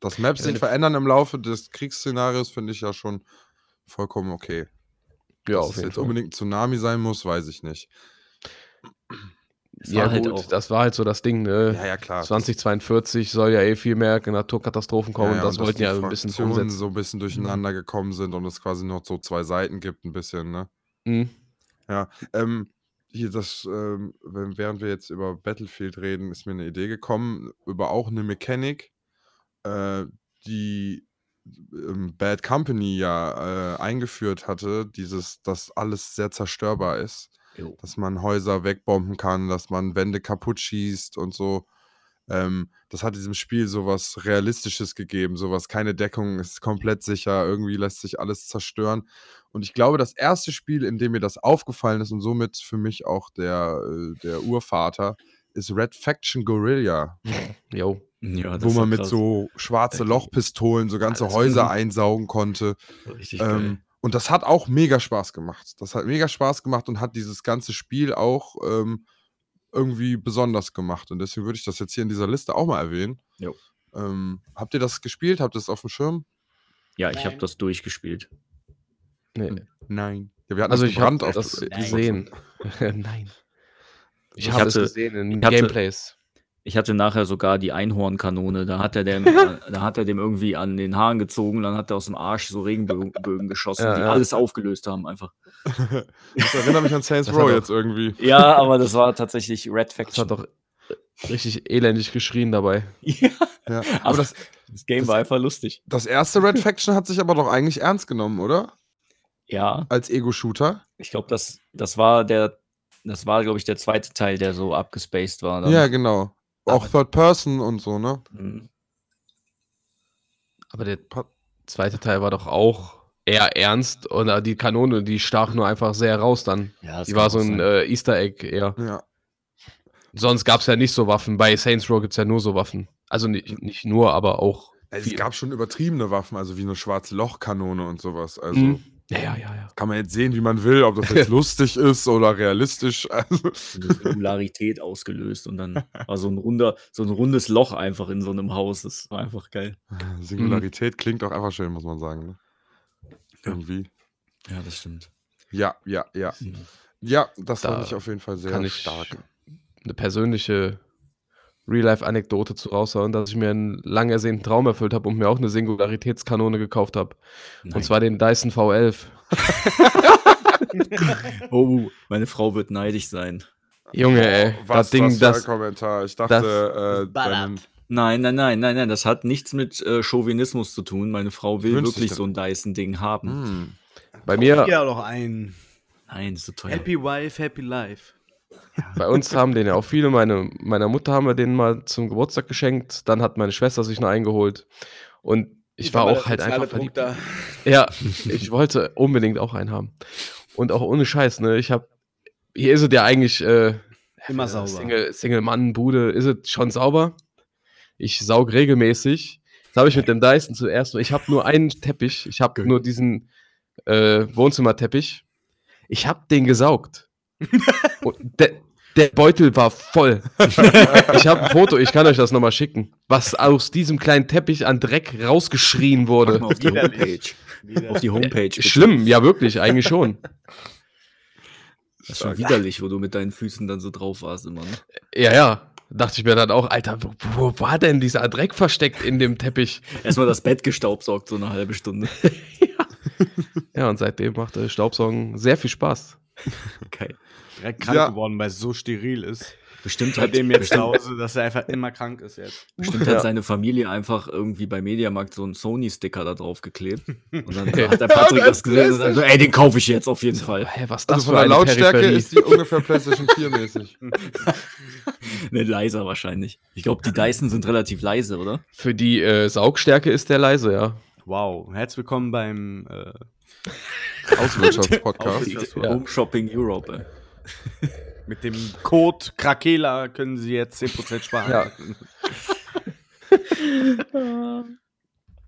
dass Maps Ja, sich verändern im Laufe des Kriegsszenarios, finde ich ja schon vollkommen okay. Ja, Dass auf es jeden jetzt Fall. unbedingt ein Tsunami sein muss, weiß ich nicht. Es Ja, halt gut, auch- das war halt so das Ding, ne? Ja, ja, klar. 2042 soll ja eh viel mehr Naturkatastrophen kommen. Ja, ja, das und wollten ja ein bisschen umsetzen. so ein bisschen durcheinander gekommen sind und es quasi noch so zwei Seiten gibt, ein bisschen, ne? Mhm. Ähm, hier das, ähm, wenn, während wir jetzt über Battlefield reden, ist mir eine Idee gekommen, über auch eine Mechanik, äh, die ähm, Bad Company ja äh, eingeführt hatte, dieses, dass alles sehr zerstörbar ist, Jo. dass man Häuser wegbomben kann, dass man Wände kaputt schießt und so. Ähm, das hat diesem Spiel sowas Realistisches gegeben, sowas, keine Deckung, ist komplett sicher, irgendwie lässt sich alles zerstören. Und ich glaube, das erste Spiel, in dem mir das aufgefallen ist und somit für mich auch der, äh, der Urvater, ist Red Faction Guerilla, Jo. Ja, das wo man mit krass. so schwarze Lochpistolen so ganze alles Häuser mhm. einsaugen konnte. richtig geil. Ähm, und das hat auch mega Spaß gemacht. Das hat mega Spaß gemacht und hat dieses ganze Spiel auch ähm, irgendwie besonders gemacht. Und deswegen würde ich das jetzt hier in dieser Liste auch mal erwähnen. Jo. Ähm, habt ihr das gespielt? Habt ihr das auf dem Schirm? Ja, ich habe das durchgespielt. Nee. Nein. Ja, wir hatten Also das ich habe das äh, gesehen. Nein. Ich, Ich habe es hatte- gesehen in ich hatte- Gameplays. Ich hatte nachher sogar die Einhornkanone. Da hat er dem, da hat er dem irgendwie an den Haaren gezogen, dann hat er aus dem Arsch so Regenbögen Bögen geschossen, Ja, die ja. alles aufgelöst haben einfach. Das erinnert mich an Saints Das Row jetzt irgendwie. Ja, aber das war tatsächlich Red Das Faction. hat doch richtig elendig geschrien dabei. ja, Ja. Aber Aber das, das Game das- war einfach lustig. das erste Red Faction hat sich aber doch eigentlich ernst genommen, oder? Ja, Als Ego-Shooter. ich glaube, das, das war der, das war, glaube ich, der zweite Teil, der so abgespaced war. dann. Ja, genau. Auch Aber- Third Person und so, ne? Mhm. Aber der zweite Teil war doch auch eher ernst und äh, die Kanone, die stach nur einfach sehr raus dann. Ja, das Die war so ein sein. äh, Easter Egg eher. Ja. Sonst gab es ja nicht so Waffen. Bei Saints Row gibt es ja nur so Waffen. Also nicht, nicht nur, aber auch. Also es gab schon übertriebene Waffen, also wie eine schwarze Lochkanone und sowas. Also Mhm. Ja, ja, ja, ja. kann man jetzt sehen, wie man will, ob das jetzt lustig ist oder realistisch. Also, Singularität ausgelöst und dann war so ein runder, so ein rundes Loch einfach in so einem Haus. Das war einfach geil. Singularität klingt auch einfach schön, muss man sagen. Ne? Irgendwie. Ja, das stimmt. Ja, ja, ja. Mhm. Ja, das Da fand ich auf jeden Fall sehr Kann ich stark. eine persönliche Real-Life-Anekdote zu raushauen, dass ich mir einen lang ersehnten Traum erfüllt habe und mir auch eine Singularitätskanone gekauft habe. Und zwar den Dyson V11. oh, meine Frau wird neidisch sein. Junge, ey. Oh, was das Ding, das für ein das. Kommentar. Ich dachte, äh, ballert. deinen- Nein, nein, nein, nein, nein, das hat nichts mit äh, Chauvinismus zu tun. Meine Frau will Wünscht sich wirklich das. so ein Dyson-Ding haben. Hm. Bei mir, Ja, doch ein Nein, ist so teuer. Happy Wife, Happy Life. Bei uns haben den ja auch viele. Meine, meiner Mutter haben wir den mal zum Geburtstag geschenkt. Dann hat meine Schwester sich noch eingeholt. Und ich war auch halt einfach verliebt. Da. Ja, ich wollte unbedingt auch einen haben. Und auch ohne Scheiß, ne? Ich habe hier ist es ja eigentlich äh, Immer sauber. Single, Single Mann Bude, ist es schon sauber. Ich saug regelmäßig. Das habe ich mit dem Dyson zuerst. Ich habe nur einen Teppich. Ich habe nur diesen äh, Wohnzimmerteppich. Ich habe den gesaugt. Der, der Beutel war voll. ich habe ein Foto, ich kann euch das nochmal schicken, was aus diesem kleinen Teppich an Dreck rausgeschrien wurde. auf die. Homepage. Auf die Homepage. bitte. Schlimm, ja wirklich, eigentlich schon. Das ist schon widerlich, wo du mit deinen Füßen dann so drauf warst immer. Ne? Ja, ja. Dachte ich mir dann auch, Alter, wo, wo war denn dieser Dreck versteckt in dem Teppich? Erstmal das Bett gestaubsaugt, so eine halbe Stunde. Ja, und seitdem macht Staubsaugen sehr viel Spaß. Geil. Direkt krank Ja. geworden, weil es so steril ist. Bestimmt hat, dem jetzt zu Hause, dass er einfach immer krank ist jetzt. bestimmt Ja. hat seine Familie einfach irgendwie bei Mediamarkt so einen Sony-Sticker da drauf geklebt. Und dann hat der Patrick Ja, das gesehen und dann so, ey, den kaufe ich jetzt auf jeden Fall. Hä, was ist das Also für von der eine Lautstärke Peripherie? ist die ungefähr PlayStation 4 mäßig. Ne, leiser wahrscheinlich. Ich glaube, die Dyson sind relativ leise, oder? Für die äh, Saugstärke ist der leise, ja. Wow. Herzlich willkommen beim äh, Auswirtschaftspodcast. War- Home Shopping Europe. mit dem Code Krakela können Sie jetzt 10% sparen. Ja.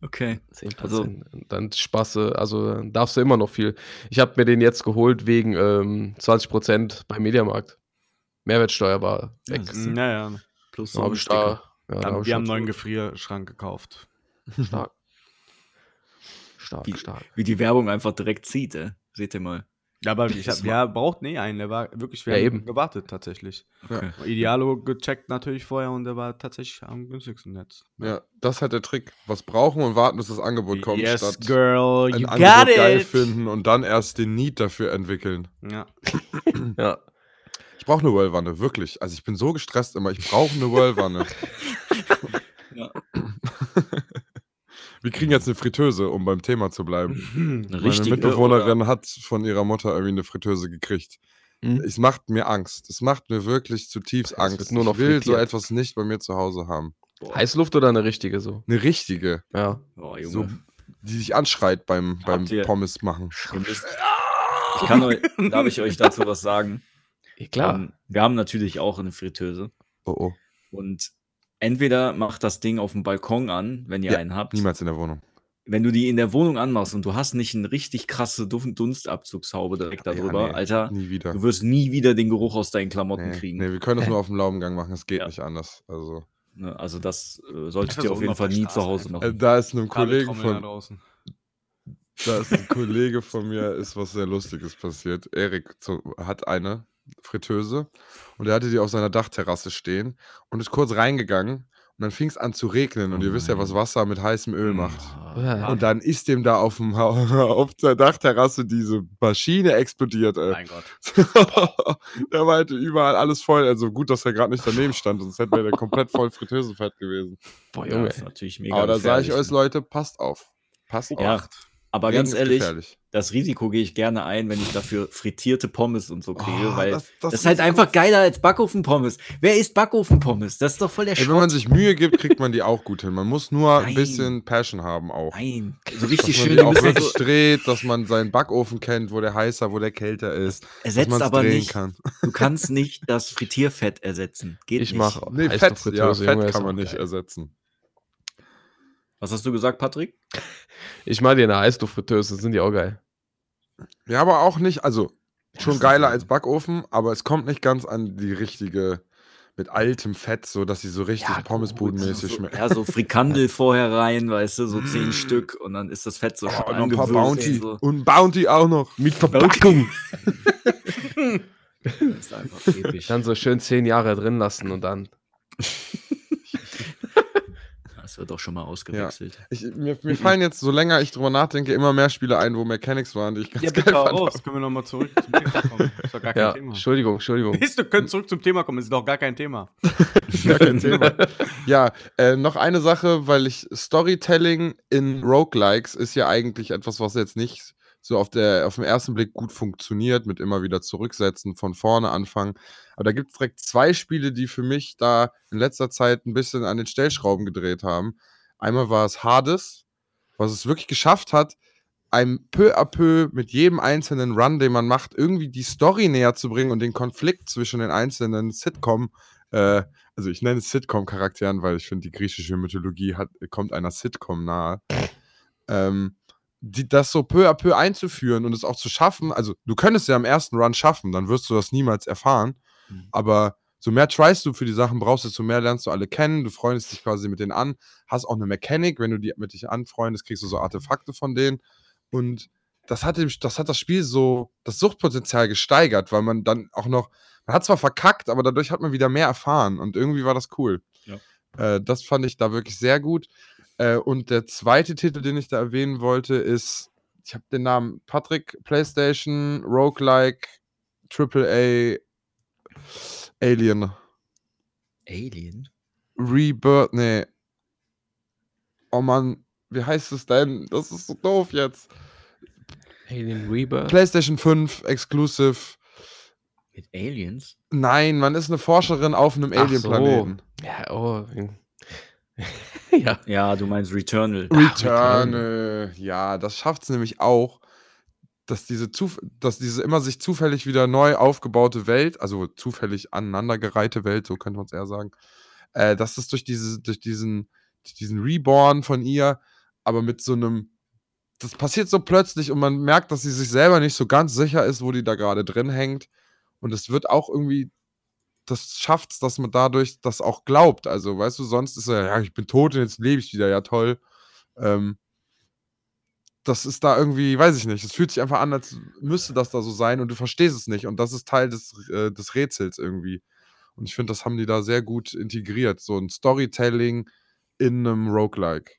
Okay. 10%. Also- dann Spaße, also darfst du immer noch viel. Ich habe mir den jetzt geholt wegen ähm, 20% beim Mediamarkt. Mehrwertsteuer war weg. Ja, siehst du. Naja. Plus Da hab ich da, ja, da hab wir haben einen neuen Gefrierschrank gekauft. stark. Stark, Wie- stark. Wie die Werbung einfach direkt zieht, ey. Seht ihr mal. Ja, aber ich hab, ja, braucht nee einen. Der war wirklich, wir Ja, eben. gewartet tatsächlich. Okay. Idealo gecheckt natürlich vorher und der war tatsächlich am günstigsten Netz. Ja, das ist halt der Trick. Was brauchen und warten, bis das Angebot kommt, yes, statt girl, ein you got Angebot geil it. finden und dann erst den Need dafür entwickeln. Ja. Ja. Ich brauche eine Whirlwanne, wirklich. Also ich bin so gestresst immer. Ich brauche eine Whirlwanne. Ja. Wir kriegen jetzt eine Fritteuse, um beim Thema zu bleiben. Eine Meine richtige, Mitbewohnerin hat von ihrer Mutter irgendwie eine Fritteuse gekriegt. Hm? Es macht mir Angst. Es macht mir wirklich zutiefst Angst. nur noch ich will so etwas nicht bei mir zu Hause haben. Boah. Heißluft oder eine richtige so? Eine richtige, Ja. Boah, Junge. so, die sich anschreit beim, beim Pommes machen. Ich kann euch, darf ich euch dazu was sagen? Eh, Klar. Ähm, wir haben natürlich auch eine Fritteuse. Oh oh. Und entweder macht das Ding auf dem Balkon an, wenn ihr Ja, einen habt. Niemals in der Wohnung. Wenn du die in der Wohnung anmachst und du hast nicht eine richtig krasse Dun- Dunstabzugshaube direkt Ja, darüber, nee, Alter, Nie wieder. du wirst nie wieder den Geruch aus deinen Klamotten Nee, kriegen. nee, wir können das nur auf dem Laubengang machen. Es geht Ja. nicht anders. Also, Ne, Also das äh, solltet ihr auf jeden Fall nie zu Hause äh, machen. da ist einem Kollegen Kabeltrommel da von, draußen. da ist ein Kollege von mir, ist was sehr Lustiges passiert. Erik hat eine Fritteuse und er hatte die auf seiner Dachterrasse stehen und ist kurz reingegangen und dann fing es an zu regnen und Oh ihr wisst ja, was nein. Wasser mit heißem Öl macht. Ja. Und dann ist dem da auf, dem, auf der Dachterrasse diese Maschine explodiert. Ey. Mein Gott. der meinte überall alles voll. Also gut, dass er gerade nicht daneben stand, sonst hätte er komplett voll Fritteusenfett gewesen. Boah, Ja, Junge. ist natürlich mega Aber da sage ich euch, ne? Leute, passt auf. Passt auf. Ja, aber Regen ganz ist ehrlich, gefährlich. Das Risiko gehe ich gerne ein, wenn ich dafür frittierte Pommes und so kriege, Oh, weil das- das, das ist halt einfach geiler als Backofenpommes. Wer isst Backofenpommes? Das ist doch voll der Ey, wenn man sich Mühe gibt, kriegt man die auch gut hin. Man muss nur ein Nein. bisschen Passion haben auch. Nein, so Dass richtig man schön. die Die auch wirklich so, dreht, dass man seinen Backofen kennt, wo der heißer, wo der kälter ist. Dass ersetzt man es aber drehen nicht. kann. Du kannst nicht das Frittierfett ersetzen. Geht Ich nicht. mache Nee, heiße Fett, ja, Fett kann man nicht geil. ersetzen. Was hast du gesagt, Patrick? Ich mache dir eine Eisluftfritteuse, sind die auch geil. Ja, aber auch nicht, also schon geiler als Backofen, aber es kommt nicht ganz an die richtige mit altem Fett, so dass sie so richtig Ja, Pommesbudenmäßig so, schmecken. ja, so Frikandel vorher rein, weißt du, so zehn Stück und dann ist das Fett so Oh, schön noch ein paar Bounty. und So. Und Bounty auch noch. Mit Verpackung. Das ist einfach episch. Dann so schön zehn Jahre drin lassen und dann. Das wird auch schon mal ausgewechselt. Ich, mir, mir fallen jetzt, so länger ich drüber nachdenke, immer mehr Spiele ein, wo Mechanics waren, die ich ganz Ja, geil bitte fand. raus. Können wir nochmal zurück zum Thema kommen? Ist doch gar kein Ja, Thema. Entschuldigung, Entschuldigung. Ist, wir können zurück zum Thema kommen, ist doch gar kein Thema. Gar kein Thema. Ja, äh, noch eine Sache, weil ich Storytelling in Roguelikes ist ja eigentlich etwas, was jetzt nicht so auf, der, auf den ersten Blick gut funktioniert, mit immer wieder zurücksetzen, von vorne anfangen. Aber da gibt es direkt zwei Spiele, die für mich da in letzter Zeit ein bisschen an den Stellschrauben gedreht haben. Einmal war es Hades, was es wirklich geschafft hat, einem peu à peu mit jedem einzelnen Run, den man macht, irgendwie die Story näher zu bringen und den Konflikt zwischen den einzelnen Sitcom, äh, also ich nenne es Sitcom-Charakteren, weil ich finde, die griechische Mythologie hat, kommt einer Sitcom nahe. Ähm, die, das so peu à peu einzuführen und es auch zu schaffen, also du könntest ja am ersten Run schaffen, dann wirst du das niemals erfahren, Mhm. aber so mehr tryst du für die Sachen brauchst, desto mehr lernst du alle kennen, du freundest dich quasi mit denen an, hast auch eine Mechanik, wenn du die mit dich anfreundest, kriegst du so Artefakte von denen und das hat, dem, das hat das Spiel so, das Suchtpotenzial gesteigert, weil man dann auch noch, man hat zwar verkackt, aber dadurch hat man wieder mehr erfahren und irgendwie war das cool. Ja. Äh, das fand ich da wirklich sehr gut. Äh, und der zweite Titel, den ich da erwähnen wollte, ist, ich habe den Namen Patrick, PlayStation, Roguelike, AAA, Alien. Alien? Rebirth, nee. Oh Mann, wie heißt es denn? Das ist so doof jetzt. Alien Rebirth. PlayStation 5 Exclusive. Mit Aliens? Nein, man ist eine Forscherin auf einem Ach Alien-Planeten. So. Ja, oh. ja. Ja, du meinst Returnal. Returnal. Ja, das schafft es nämlich auch, dass diese, Zuf dass diese immer sich zufällig wieder neu aufgebaute Welt, also zufällig aneinandergereihte Welt, so könnte man es eher sagen, äh, dass es durch, diese, durch diesen, diesen Reborn von ihr, aber mit so einem, das passiert so plötzlich und man merkt, dass sie sich selber nicht so ganz sicher ist, wo die da gerade drin hängt. Und es wird auch irgendwie, das schafft es, dass man dadurch das auch glaubt. Also, weißt du, sonst ist er, ja, ich bin tot und jetzt lebe ich wieder, ja toll. Ähm, das ist da irgendwie, weiß ich nicht, es fühlt sich einfach an, als müsste das da so sein und du verstehst es nicht. Und das ist Teil des, äh, des Rätsels irgendwie. Und ich finde, das haben die da sehr gut integriert. So ein Storytelling in einem Roguelike.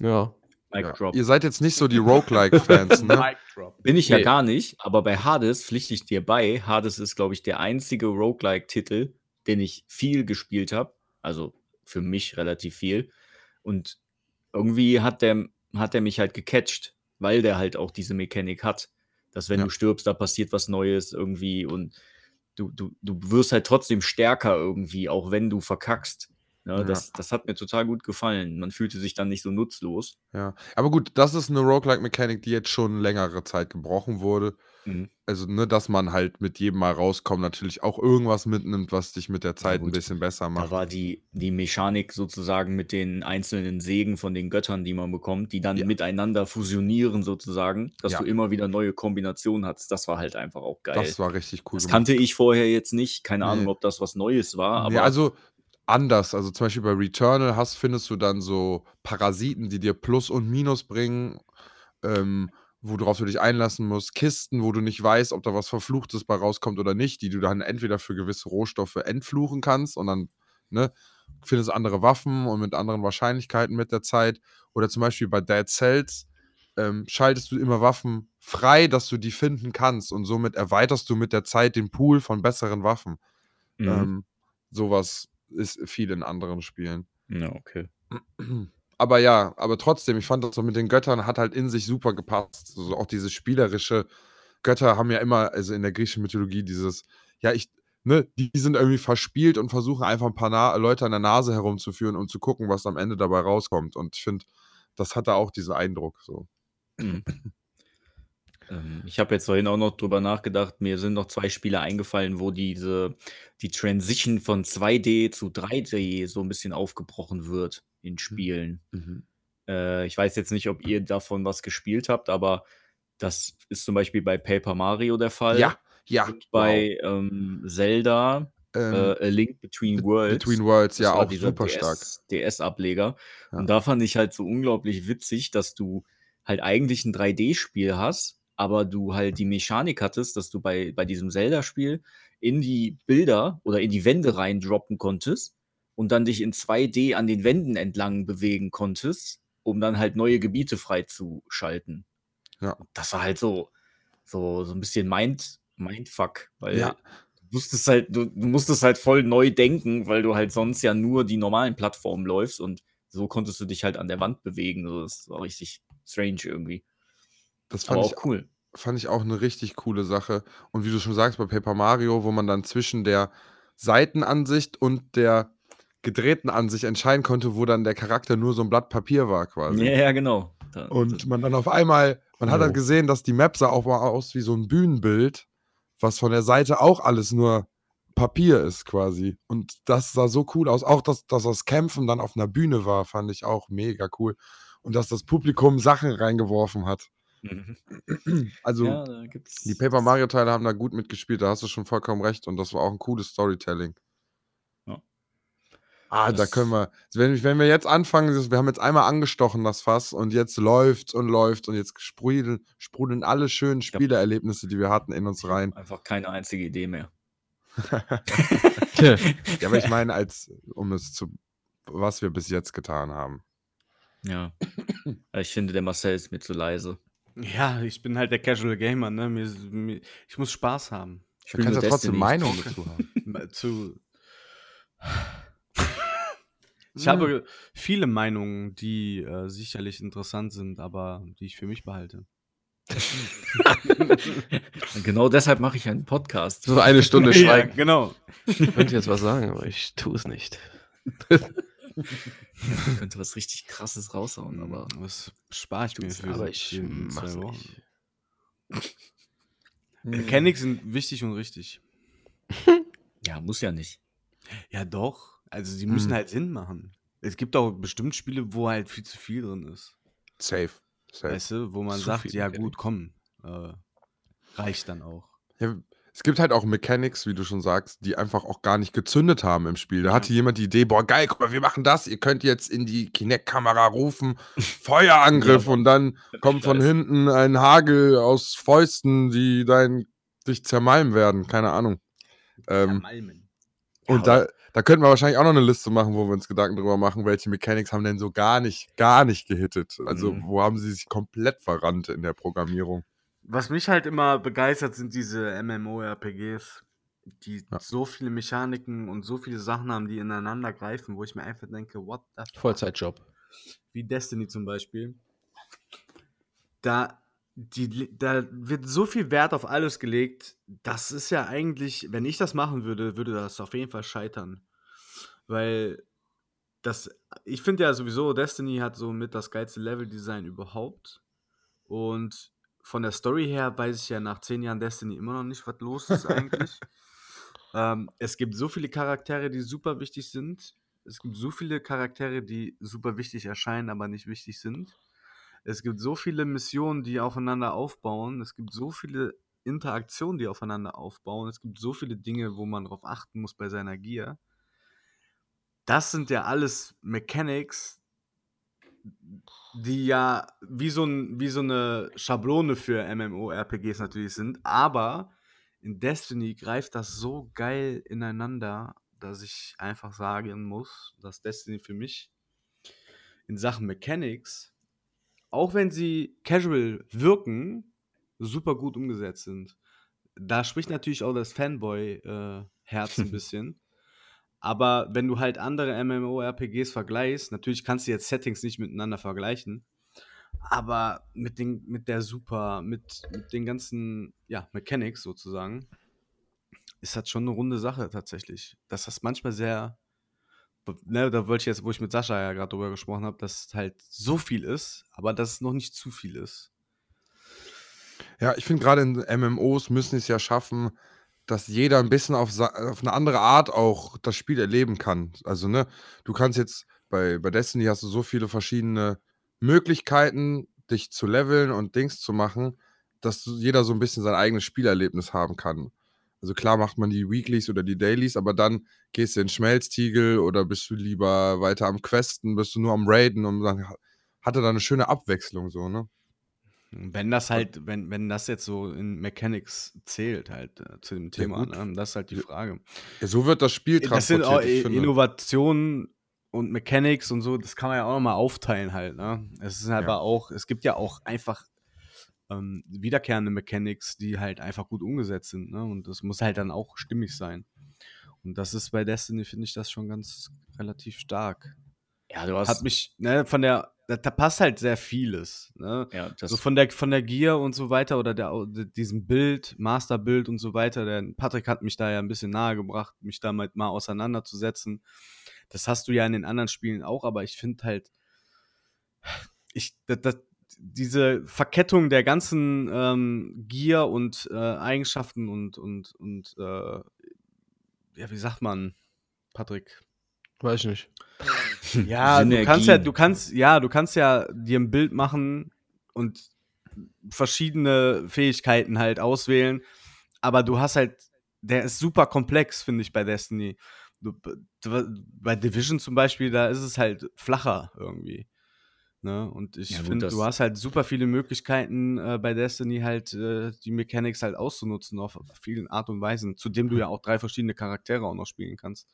Ja. Mic Ja. drop. Ihr seid jetzt nicht so die Roguelike-Fans, ne? Bin ich ja Nee. gar nicht, aber bei Hades pflichte ich dir bei. Hades ist, glaube ich, der einzige Roguelike-Titel, den ich viel gespielt habe. Also für mich relativ viel. Und irgendwie hat der, hat der mich halt gecatcht, weil der halt auch diese Mechanik hat. Dass wenn Ja. du stirbst, da passiert was Neues irgendwie und du, du, du wirst halt trotzdem stärker irgendwie, auch wenn du verkackst. Ja, Ja. das, das hat mir total gut gefallen. Man fühlte sich dann nicht so nutzlos. Ja. Aber gut, das ist eine Roguelike-Mechanik, die jetzt schon längere Zeit gebrochen wurde. Mhm. Also, ne, dass man halt mit jedem Mal rauskommen natürlich auch irgendwas mitnimmt, was dich mit der Zeit ein gut. bisschen besser Da macht. war die, die Mechanik sozusagen mit den einzelnen Segen von den Göttern, die man bekommt, die dann Ja. miteinander fusionieren sozusagen, dass Ja. du immer wieder neue Kombinationen hast. Das war halt einfach auch geil. Das war richtig cool. Das gemacht. kannte ich vorher jetzt nicht. Keine Nee. Ahnung, ob das was Neues war, aber Nee, also anders. Also zum Beispiel bei Returnal hast, findest du dann so Parasiten, die dir Plus und Minus bringen, ähm, worauf du dich einlassen musst. Kisten, wo du nicht weißt, ob da was Verfluchtes bei rauskommt oder nicht, die du dann entweder für gewisse Rohstoffe entfluchen kannst und dann ne, findest andere Waffen und mit anderen Wahrscheinlichkeiten mit der Zeit. Oder zum Beispiel bei Dead Cells ähm, schaltest du immer Waffen frei, dass du die finden kannst und somit erweiterst du mit der Zeit den Pool von besseren Waffen. mhm. Ähm, sowas ist viel in anderen Spielen. ja, okay. Aber ja, aber trotzdem, ich fand das so mit den Göttern hat halt in sich super gepasst. Also auch dieses spielerische Götter haben ja immer, also in der griechischen Mythologie, dieses, ja, ich, ne, die sind irgendwie verspielt und versuchen einfach ein paar Na Leute an der Nase herumzuführen, um zu gucken, was am Ende dabei rauskommt. Und ich finde, das hat da auch diesen Eindruck. So. Mhm. Ähm, Ich habe jetzt vorhin auch noch drüber nachgedacht, mir sind noch zwei Spiele eingefallen, wo diese, die Transition von 2D zu 3D so ein bisschen aufgebrochen wird in Spielen. Äh, ich weiß jetzt nicht, ob ihr davon was gespielt habt, aber das ist zum Beispiel bei Paper Mario der Fall. Ja, ja. Und bei ähm, Zelda, Ähm, äh, A Link Between Worlds. Between Worlds, Das ja, war auch dieser super stark. DS-Ableger. Ja. Und da fand ich halt so unglaublich witzig, dass du halt eigentlich ein 3D-Spiel hast, aber du halt die Mechanik hattest, dass du bei, bei diesem Zelda-Spiel in die Bilder oder in die Wände reindroppen konntest und dann dich in 2D an den Wänden entlang bewegen konntest, um dann halt neue Gebiete freizuschalten. Ja. Das war halt so, so, so ein bisschen Mind, Mindfuck, weil Ja. du musstest halt, du, du musstest halt voll neu denken, weil du halt sonst ja nur die normalen Plattformen läufst und so konntest du dich halt an der Wand bewegen. So, das war richtig strange irgendwie. Das Aber fand auch ich cool. fand ich auch eine richtig coole Sache. Und wie du schon sagst, bei Paper Mario, wo man dann zwischen der Seitenansicht und der gedrehten Ansicht entscheiden konnte, wo dann der Charakter nur so ein Blatt Papier war quasi. Ja, ja, genau. Da, Und man dann auf einmal, man hat halt gesehen, dass die Map sah auch mal aus wie so ein Bühnenbild, was von der Seite auch alles nur Papier ist quasi. Und das sah so cool aus. Auch, dass, dass das Kämpfen dann auf einer Bühne war, fand ich auch mega cool. Und dass das Publikum Sachen reingeworfen hat. Mhm. Also ja, da gibt's. die Paper Mario Teile haben da gut mitgespielt, da hast du schon vollkommen recht und das war auch ein cooles Storytelling. Ja. Ah, da Das- können wir, wenn, wenn wir jetzt anfangen, das- wir haben jetzt einmal angestochen das Fass und jetzt läuft und läuft und jetzt sprudeln, sprudeln alle schönen Spielerlebnisse, die wir hatten, in uns rein. Einfach keine einzige Idee mehr. Ja, aber ich meine, als um es zu, was wir bis jetzt getan haben. Ja. Ich finde, der Marcel ist mir zu leise. Ja, ich bin halt der Casual Gamer, ne? Mir, mir, ich muss Spaß haben. Ich Du spiel kannst ja trotzdem. Meinung dazu haben. zu. Ich habe viele Meinungen, die äh, sicherlich interessant sind, aber die ich für mich behalte. genau deshalb mache ich einen Podcast. So eine Stunde Ja, Schweigen. genau. Ich könnte jetzt was sagen, aber ich tue es nicht. Ich könnte was richtig krasses raushauen, aber Was spare ich mir für aber ich in zwei nicht. Mechanics sind wichtig und richtig. ja, muss ja nicht. Ja, doch. Also, die müssen Mhm. halt Sinn machen. Es gibt auch bestimmt Spiele, wo halt viel zu viel drin ist. Safe. Safe. Weißt du, wo man Zu sagt, ja gut, komm, äh, reicht dann auch. Ja, es gibt halt auch Mechanics, wie du schon sagst, die einfach auch gar nicht gezündet haben im Spiel. Da hatte jemand die Idee, boah, geil, guck mal, wir machen das. Ihr könnt jetzt in die Kinect-Kamera rufen, Feuerangriff und dann kommt von hinten ein Hagel aus Fäusten, die dein, dich zermalmen werden. Keine Ahnung. Ähm, Malmen. und da, da könnten wir wahrscheinlich auch noch eine Liste machen, wo wir uns Gedanken drüber machen, welche Mechanics haben denn so gar nicht, gar nicht gehittet. Also, Mhm. wo haben sie sich komplett verrannt in der Programmierung? Was mich halt immer begeistert, sind diese MMORPGs, die Ja. so viele Mechaniken und so viele Sachen haben, die ineinander greifen, wo ich mir einfach denke, what the fuck? Vollzeitjob. Wie Destiny zum Beispiel. Da, die, da wird so viel Wert auf alles gelegt, das ist ja eigentlich, wenn ich das machen würde, würde das auf jeden Fall scheitern. Weil das, ich finde ja sowieso, Destiny hat so mit das geilste Leveldesign überhaupt. Und von der Story her weiß ich ja nach zehn Jahren Destiny immer noch nicht, was los ist eigentlich. ähm, es gibt so viele Charaktere, die super wichtig sind. Es gibt so viele Charaktere, die super wichtig erscheinen, aber nicht wichtig sind. Es gibt so viele Missionen, die aufeinander aufbauen. Es gibt so viele Interaktionen, die aufeinander aufbauen. Es gibt so viele Dinge, wo man darauf achten muss bei seiner Gier. Das sind ja alles Mechanics, die ja wie so, ein, wie so eine Schablone für MMORPGs natürlich sind. Aber in Destiny greift das so geil ineinander, dass ich einfach sagen muss, dass Destiny für mich in Sachen Mechanics, auch wenn sie casual wirken, super gut umgesetzt sind. Da spricht natürlich auch das Fanboy-Herz ein bisschen. Aber wenn du halt andere MMORPGs vergleichst, natürlich kannst du jetzt Settings nicht miteinander vergleichen, aber mit, den, mit der Super, mit, mit den ganzen ja, Mechanics sozusagen, ist das schon eine runde Sache tatsächlich. Das manchmal sehr, ne, da wollte ich jetzt, wo ich mit Sascha ja gerade drüber gesprochen habe, dass es halt so viel ist, aber dass es noch nicht zu viel ist. Ja, ich finde gerade in MMOs müssen es ja schaffen, dass jeder ein bisschen auf, sa- auf eine andere Art auch das Spiel erleben kann. Also, ne, du kannst jetzt bei, bei Destiny hast du so viele verschiedene Möglichkeiten, dich zu leveln und Dings zu machen, dass jeder so ein bisschen sein eigenes Spielerlebnis haben kann. Also klar macht man die Weeklies oder die Dailies, aber dann gehst du in Schmelztiegel oder bist du lieber weiter am Questen, bist du nur am Raiden und dann ha- hat er da eine schöne Abwechslung so, ne? Wenn das halt, wenn, wenn das jetzt so in Mechanics zählt, halt äh, zu dem Thema, gut. ne? das ist halt die Ja, Frage. Ja, so wird das Spiel Das sind transportiert, auch ich I- finde. Innovationen und Mechanics und so, das kann man ja auch nochmal aufteilen halt, ne? Es ist Ja. aber auch, es gibt ja auch einfach ähm, wiederkehrende Mechanics, die halt einfach gut umgesetzt sind, ne? Und das muss halt dann auch stimmig sein. Und das ist bei Destiny, finde ich das schon ganz relativ stark. Ja, du hast. Hat mich, ne, von der, da, da passt halt sehr vieles, ne? ja, das, so von der, von der Gier und so weiter oder der, diesem Bild, Masterbild und so weiter. Der Patrick hat mich da ja ein bisschen nahegebracht, mich damit mal auseinanderzusetzen. Das hast du ja in den anderen Spielen auch, aber ich finde halt, ich, das, das, diese Verkettung der ganzen ähm, Gier und äh, Eigenschaften und, und, und äh, ja, wie sagt man, Patrick? Weiß ich nicht. Ja, du kannst ja, du kannst, ja, du kannst ja dir ein Bild machen und verschiedene Fähigkeiten halt auswählen, aber du hast halt, der ist super komplex, finde ich, bei Destiny. Du, bei Division zum Beispiel, da ist es halt flacher irgendwie. Ne? Und ich Ja, finde, du hast halt super viele Möglichkeiten äh, bei Destiny halt äh, die Mechanics halt auszunutzen auf vielen Art und Weisen, zudem du ja auch drei verschiedene Charaktere auch noch spielen kannst.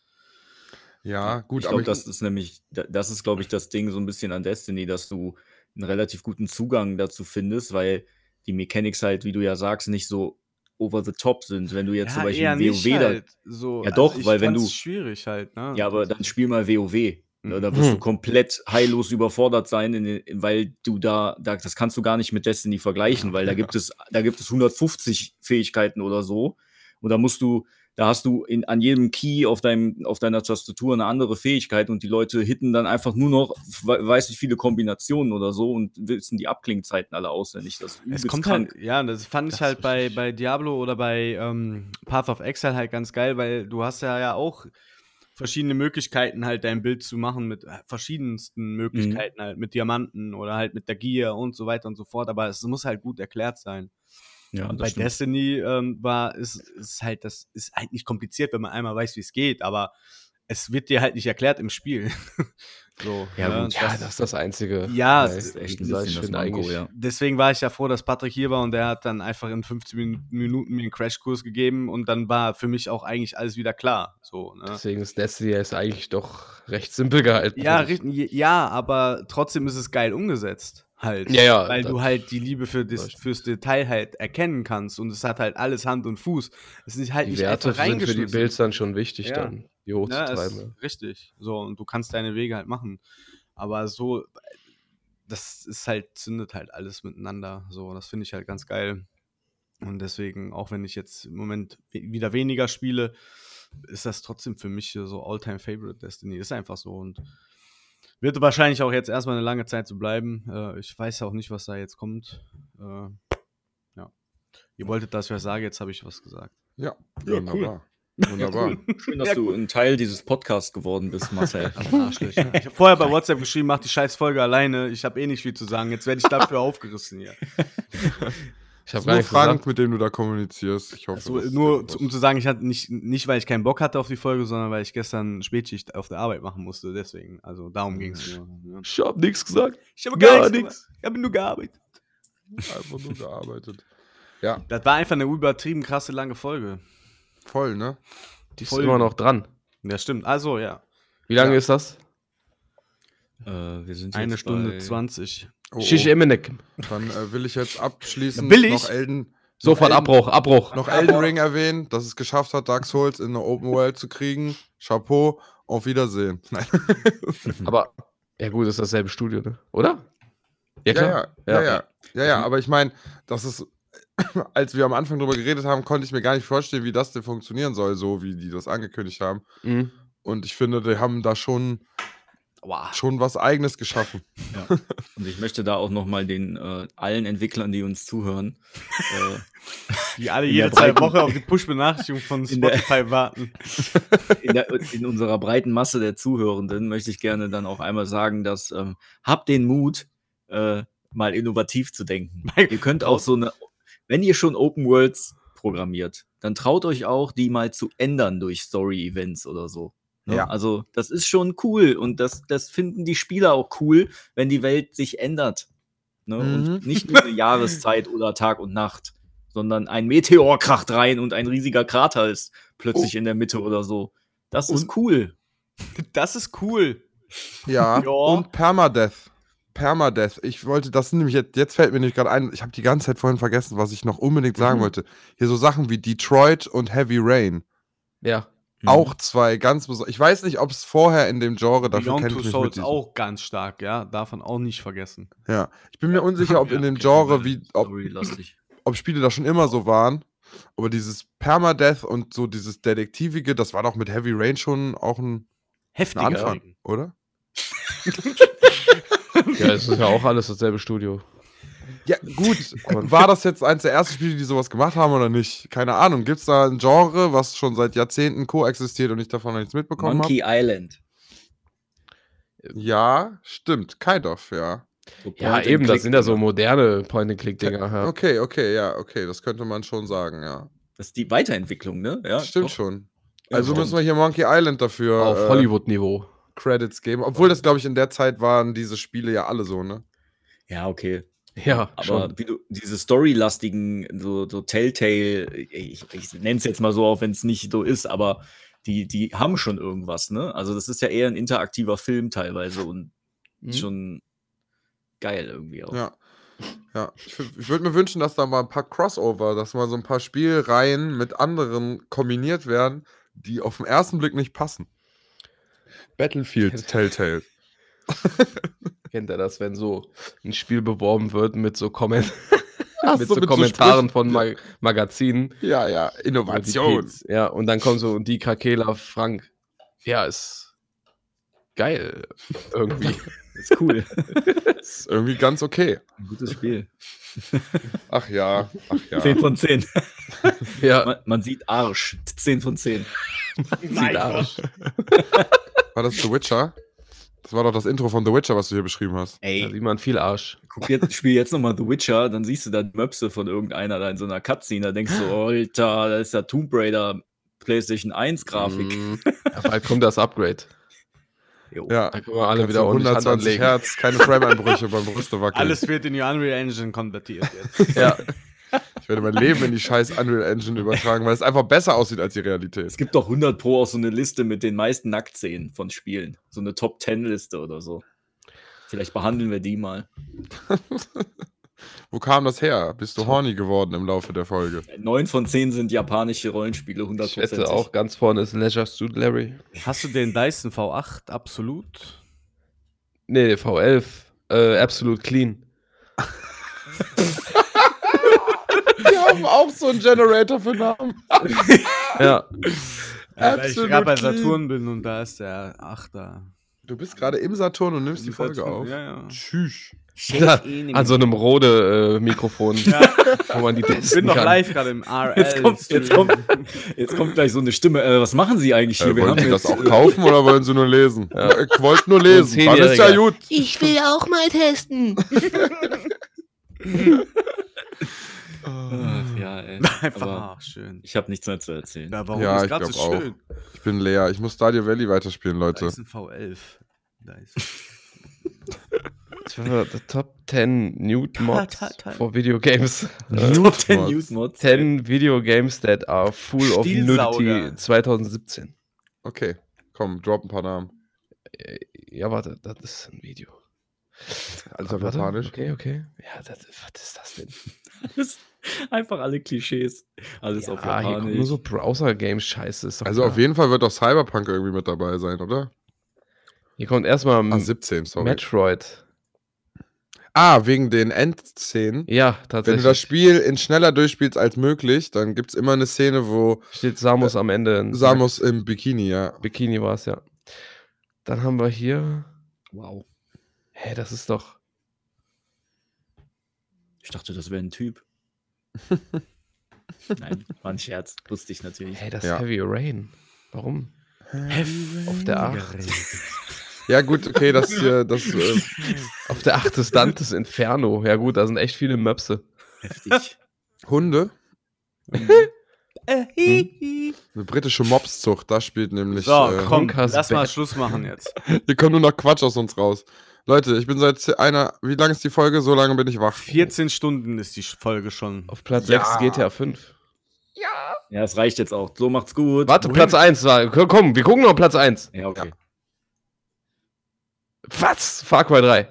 Ja, gut, ich glaube, das ist nämlich, da- das ist, glaube ich, das Ding so ein bisschen an Destiny, dass du einen relativ guten Zugang dazu findest, weil die Mechanics halt, wie du ja sagst, nicht so over the top sind. Wenn du jetzt zum Beispiel eher WoW nicht da, halt, so. Ja doch, ich weil wenn fand's du- schwierig halt, ne? ja, aber dann spiel mal WoW. Ne, da Mhm. wirst du Hm. komplett heillos überfordert sein, in, den- weil du da, da, das kannst du gar nicht mit Destiny vergleichen, weil da gibt es, da gibt es 150 Fähigkeiten oder so. Und da musst du, da hast du in, an jedem Key auf deinem, auf deiner Tastatur eine andere Fähigkeit und die Leute hitten dann einfach nur noch, we- weiß ich, viele Kombinationen oder so und wissen die Abklingzeiten alle auswendig. Das Es kommt krank. halt, ja, das fand ich Das halt ist bei, bei Diablo oder bei ähm, Path of Exile halt ganz geil, weil du hast ja, ja auch verschiedene Möglichkeiten halt dein Bild zu machen mit äh, verschiedensten Möglichkeiten halt mit Diamanten oder halt mit der Gier und so weiter und so fort, aber es muss halt gut erklärt sein. Ja, das bei stimmt. Destiny ähm, war ist, ist halt das ist halt nicht kompliziert, wenn man einmal weiß, wie es geht, aber es wird dir halt nicht erklärt im Spiel. so, Ja, ne, gut. Ja, das ist das Einzige. Ja, es ist echt ein bisschen das Manko, ja. deswegen war ich ja froh, dass Patrick hier war und der hat dann einfach in 15 Min- Minuten mir einen Crashkurs gegeben und dann war für mich auch eigentlich alles wieder klar. So, ne? Deswegen ist Destiny ist eigentlich doch recht simpel gehalten. Ja, ja, aber trotzdem ist es geil umgesetzt. Halt. Ja, ja, Weil du halt die Liebe für das, fürs Detail halt erkennen kannst und es hat halt alles Hand und Fuß. Es ist halt Die nicht Werte einfach sind für die. Builds dann schon wichtig, Ja. dann die Ja, hochzutreiben. ist richtig. So, und du kannst deine Wege halt machen. Aber so, das ist halt, zündet halt alles miteinander. So, das finde ich halt ganz geil. Und deswegen, auch wenn ich jetzt im Moment wieder weniger spiele, ist das trotzdem für mich so All-Time Favorite Destiny. Ist einfach so. Und wird wahrscheinlich auch jetzt erstmal eine lange Zeit so bleiben. Äh, ich weiß auch nicht, was da jetzt kommt. Äh, ja. Ihr wolltet, dass ich was sage, jetzt habe ich was gesagt. Ja, Ja, cool. wunderbar. Wunderbar. Schön, dass Ja, du ein Teil dieses Podcasts geworden bist, Marcel. Ich habe vorher bei WhatsApp geschrieben, mach die scheiß Folge alleine. Ich habe eh nicht viel zu sagen. Jetzt werde ich dafür aufgerissen hier. Ich habe nur nichts Frank, gesagt. mit dem du da kommunizierst. Ich hoffe, So, das ist nur zu- um zu sagen, ich hatte nicht, nicht, weil ich keinen Bock hatte auf die Folge, sondern weil ich gestern Spätschicht auf der Arbeit machen musste. Deswegen, also darum ging es nur. Ja. Ich habe nichts gesagt. Ich habe Gar gar nix. nichts. Ich habe nur gearbeitet. einfach nur gearbeitet. Ja, Das war einfach eine übertrieben krasse lange Folge. voll, ne? Die ist Voll. immer noch dran. Ja, stimmt. Also, ja. Wie lange Ja. ist das? äh, wir sind Eine Stunde bei, 20. Oh, Shish oh. Emenek. Dann äh, will ich jetzt abschließend Will ich? noch Elden, Sofort Elden- Abbruch, Abbruch. noch Elden Ring erwähnen, dass es geschafft hat, Dark Souls in eine Open World zu kriegen. Chapeau, auf Wiedersehen. Nein. Aber, ja gut, ist dasselbe Studio, ne? Oder? Ja, Ja, klar. ja, ja, ja, ja, ja, aber ich meine, das ist, als wir am Anfang drüber geredet haben, konnte ich mir gar nicht vorstellen, wie das denn funktionieren soll, so wie die das angekündigt haben. Mhm. Und ich finde, die haben da schon, Wow. schon was Eigenes geschaffen. Ja. Und ich möchte da auch nochmal den äh, allen Entwicklern, die uns zuhören, äh, Die alle In jede der zwei breiten- Woche auf die Push-Benachrichtigung von In der- Spotify warten. in, der, in unserer breiten Masse der Zuhörenden möchte ich gerne dann auch einmal sagen, dass ähm, habt den Mut, äh, mal innovativ zu denken. Mein ihr könnt auch so eine, wenn ihr schon Open Worlds programmiert, dann traut euch auch, die mal zu ändern durch Story-Events oder so. Ne? Ja. Also das ist schon cool und das, das finden die Spieler auch cool, wenn die Welt sich ändert. Ne? Mhm. Und nicht nur eine Jahreszeit oder Tag und Nacht, sondern ein Meteor kracht rein und ein riesiger Krater ist plötzlich in der Mitte oder so. Das ist Und- cool. Das ist cool. Ja, Ja. und Permadeath. Permadeath. Ich wollte, das sind nämlich jetzt, jetzt fällt mir nämlich gerade ein, ich habe die ganze Zeit vorhin vergessen, was ich noch unbedingt sagen Mhm. wollte. Hier so Sachen wie Detroit und Heavy Rain. Ja. Mhm. Auch zwei ganz besonders. Ich weiß nicht, ob es vorher in dem Genre, dafür Beyond Two Souls auch ganz stark, ja. Davon auch nicht vergessen. Ja. Ich bin mir unsicher, ob Ja, in dem okay, Genre, wie, ob, ob Spiele da schon immer so waren. Aber dieses Permadeath und so dieses Detektivige, das war doch mit Heavy Rain schon auch ein, ein Heftiger. Anfang, oder? Ja, es ist ja auch alles dasselbe Studio. Ja, gut. War das jetzt eins der ersten Spiele, die sowas gemacht haben oder nicht? Keine Ahnung. Gibt es da ein Genre, was schon seit Jahrzehnten koexistiert und ich davon noch nichts mitbekommen habe? Monkey Island. Ja, stimmt. Kind of, ja. So Ja, eben, das sind ja so moderne Point-and-Click-Dinger. Ja. Okay, okay, ja, okay. Das könnte man schon sagen, ja. Das ist die Weiterentwicklung, ne? Ja, Stimmt doch. schon. Also müssen wir hier Monkey Island dafür Auf äh, Hollywood-Niveau. Credits geben. Obwohl das, glaube ich, in der Zeit waren diese Spiele ja alle so, ne? Ja, okay. Ja, Aber schon. wie du, diese storylastigen, so, so Telltale, ich, ich nenne es jetzt mal so, auch wenn es nicht so ist, aber die, die haben schon irgendwas, ne? Also das ist ja eher ein interaktiver Film teilweise und Mhm. schon geil irgendwie auch. Ja. Ja, ich, ich würde mir wünschen, dass da mal ein paar Crossover, dass mal so ein paar Spielreihen mit anderen kombiniert werden, die auf den ersten Blick nicht passen. Battlefield Telltale. Kennt er das, wenn so ein Spiel beworben wird mit so, Komment Ach mit so, so mit so Kommentaren Sprüchen. von Ma Magazinen? Ja, ja, Innovation. Ja, und dann kommt so die Krakela Frank. Ja, ist geil. Irgendwie. Ist cool. Ist irgendwie ganz okay. Ein gutes Spiel. Ach ja, ach ja. 10 von 10. ja, Man, man sieht Arsch. 10 von 10. sieht Arsch. War das The Witcher? Das war doch das Intro von The Witcher, was du hier beschrieben hast. Da Ey, sieht man viel Arsch. guck jetzt, spiel jetzt nochmal The Witcher, dann siehst du da Möpse von irgendeiner da in so einer Cutscene. Da denkst du, Alter, da ist der Tomb Raider PlayStation 1 Grafik. Mm, Ja, bald kommt das Upgrade. Jo. Ja, Da können wir alle wieder du ordentlich Hand 120 anlegen. Hertz, keine Frame-Einbrüche beim Brüste wackeln. Alles wird in die Unreal Engine konvertiert jetzt. Ja, Ich werde mein Leben in die scheiß Unreal Engine übertragen, weil es einfach besser aussieht als die Realität. Es gibt doch 100 Pro auch so eine Liste mit den meisten Nacktszenen von Spielen. So eine Top 10 Liste oder so. Vielleicht behandeln wir die mal. Wo kam das her? Bist du horny geworden im Laufe der Folge? 9 von 10 sind japanische Rollenspiele, 100 ich wette auch ganz vorne ist Leisure Suit Larry. Hast du den Dyson V8 absolut? Nee, V11. Äh, Absolute Clean. Haben auch so einen Generator für Namen. Ja. Ja, weil ich gerade bei Saturn bin und da ist der 8er. Du bist gerade im Saturn und nimmst die Im Folge Saturn, auf. Ja, ja. Tschüss. Da, an so einem Rode-Mikrofon, wo man die Ich bin noch kann. live gerade im RL. Jetzt kommt, jetzt, kommt, jetzt kommt gleich so eine Stimme. Äh, was machen Sie eigentlich hier? Äh, wollen Sie das auch kaufen oder wollen Sie nur lesen? Ja. Ich wollte nur lesen. Dann ist ja gut. Ich will auch mal testen. Ach, ja, ey. Einfach Aber ah, schön. ich habe nichts mehr zu erzählen. Ja, warum Ja, ist ich gerade glaub so auch. schön? Ich bin leer. Ich muss Stadio Valley weiterspielen, Leute. Dyson V11. Dyson. The Top 10 Nude Mods Ta- ta- ta- for Video Games. Top 10 Mods. News Mods. 10 Video Games that are full of nudity 2017. Okay, komm, drop ein paar Namen. Äh, Ja, warte, das ist ein Video. Alles auf Warte, Japanisch. Okay, okay. Ja, das, was ist das denn? Einfach alle Klischees. Alles auf Ah, hier Japanisch. nur so Browser-Game-Scheiße. ist doch Also klar. auf jeden Fall wird doch Cyberpunk irgendwie mit dabei sein, oder? Hier kommt erstmal Ah, 17, sorry. Metroid. Ah, wegen den Endszenen. Ja, Wenn tatsächlich. du das Spiel in schneller durchspielst als möglich, dann gibt es immer eine Szene, wo Steht Samus am Ende. in Samus im Bikini, ja. Bikini war es, ja. Dann haben wir hier. Wow. Hä, das ist doch. Ich dachte, das wäre ein Typ. Nein, war ein Scherz. Ich natürlich. Hä, das Ja. ist Heavy Rain. Warum? Auf der 8. Ja, gut, okay, das hier, das. Äh, Auf der 8 ist Dantes Inferno. Ja, gut, da sind echt viele Möpse. Heftig. Hunde, Äh, eine britische Mobszucht, das spielt nämlich. So, äh, komm, lass mal. Schluss machen jetzt. Hier kommt nur noch Quatsch aus uns raus. Leute, ich bin seit einer. Wie lange ist die Folge? So lange bin ich wach. 14 Stunden ist die Folge schon. Auf Platz Ja. 6 GTA 5. Ja, es reicht jetzt auch. So macht's gut. Warte, Wohin? Platz 1. war- Komm, wir gucken noch Platz 1. Ja, okay. Was? Far Cry 3.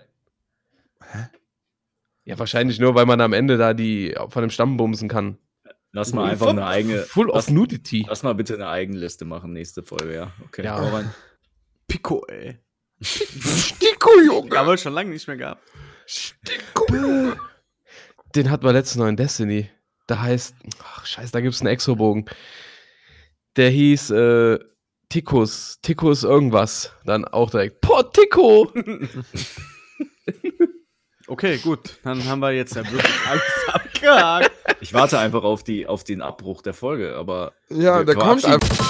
Ja, wahrscheinlich nur, weil man am Ende da die von dem Stamm bumsen kann. Lass mal einfach eine eigene. Full of lass, Nudity. lass mal bitte eine Eigenliste machen, nächste Folge, ja. Okay. Ja. Pico, ey. Stiko, Junge! Haben wir schon lange nicht mehr gehabt. Den hat man letztens noch in Destiny. Da heißt, ach scheiße, da gibt es einen Exobogen. Der hieß äh, Tikus, Tikus irgendwas. Dann auch direkt, Boah, Tico! Okay, gut. Dann haben wir jetzt ja wirklich alles abgehakt. Ich warte einfach auf, die, auf den Abbruch der Folge, aber Ja, der kommt einfach.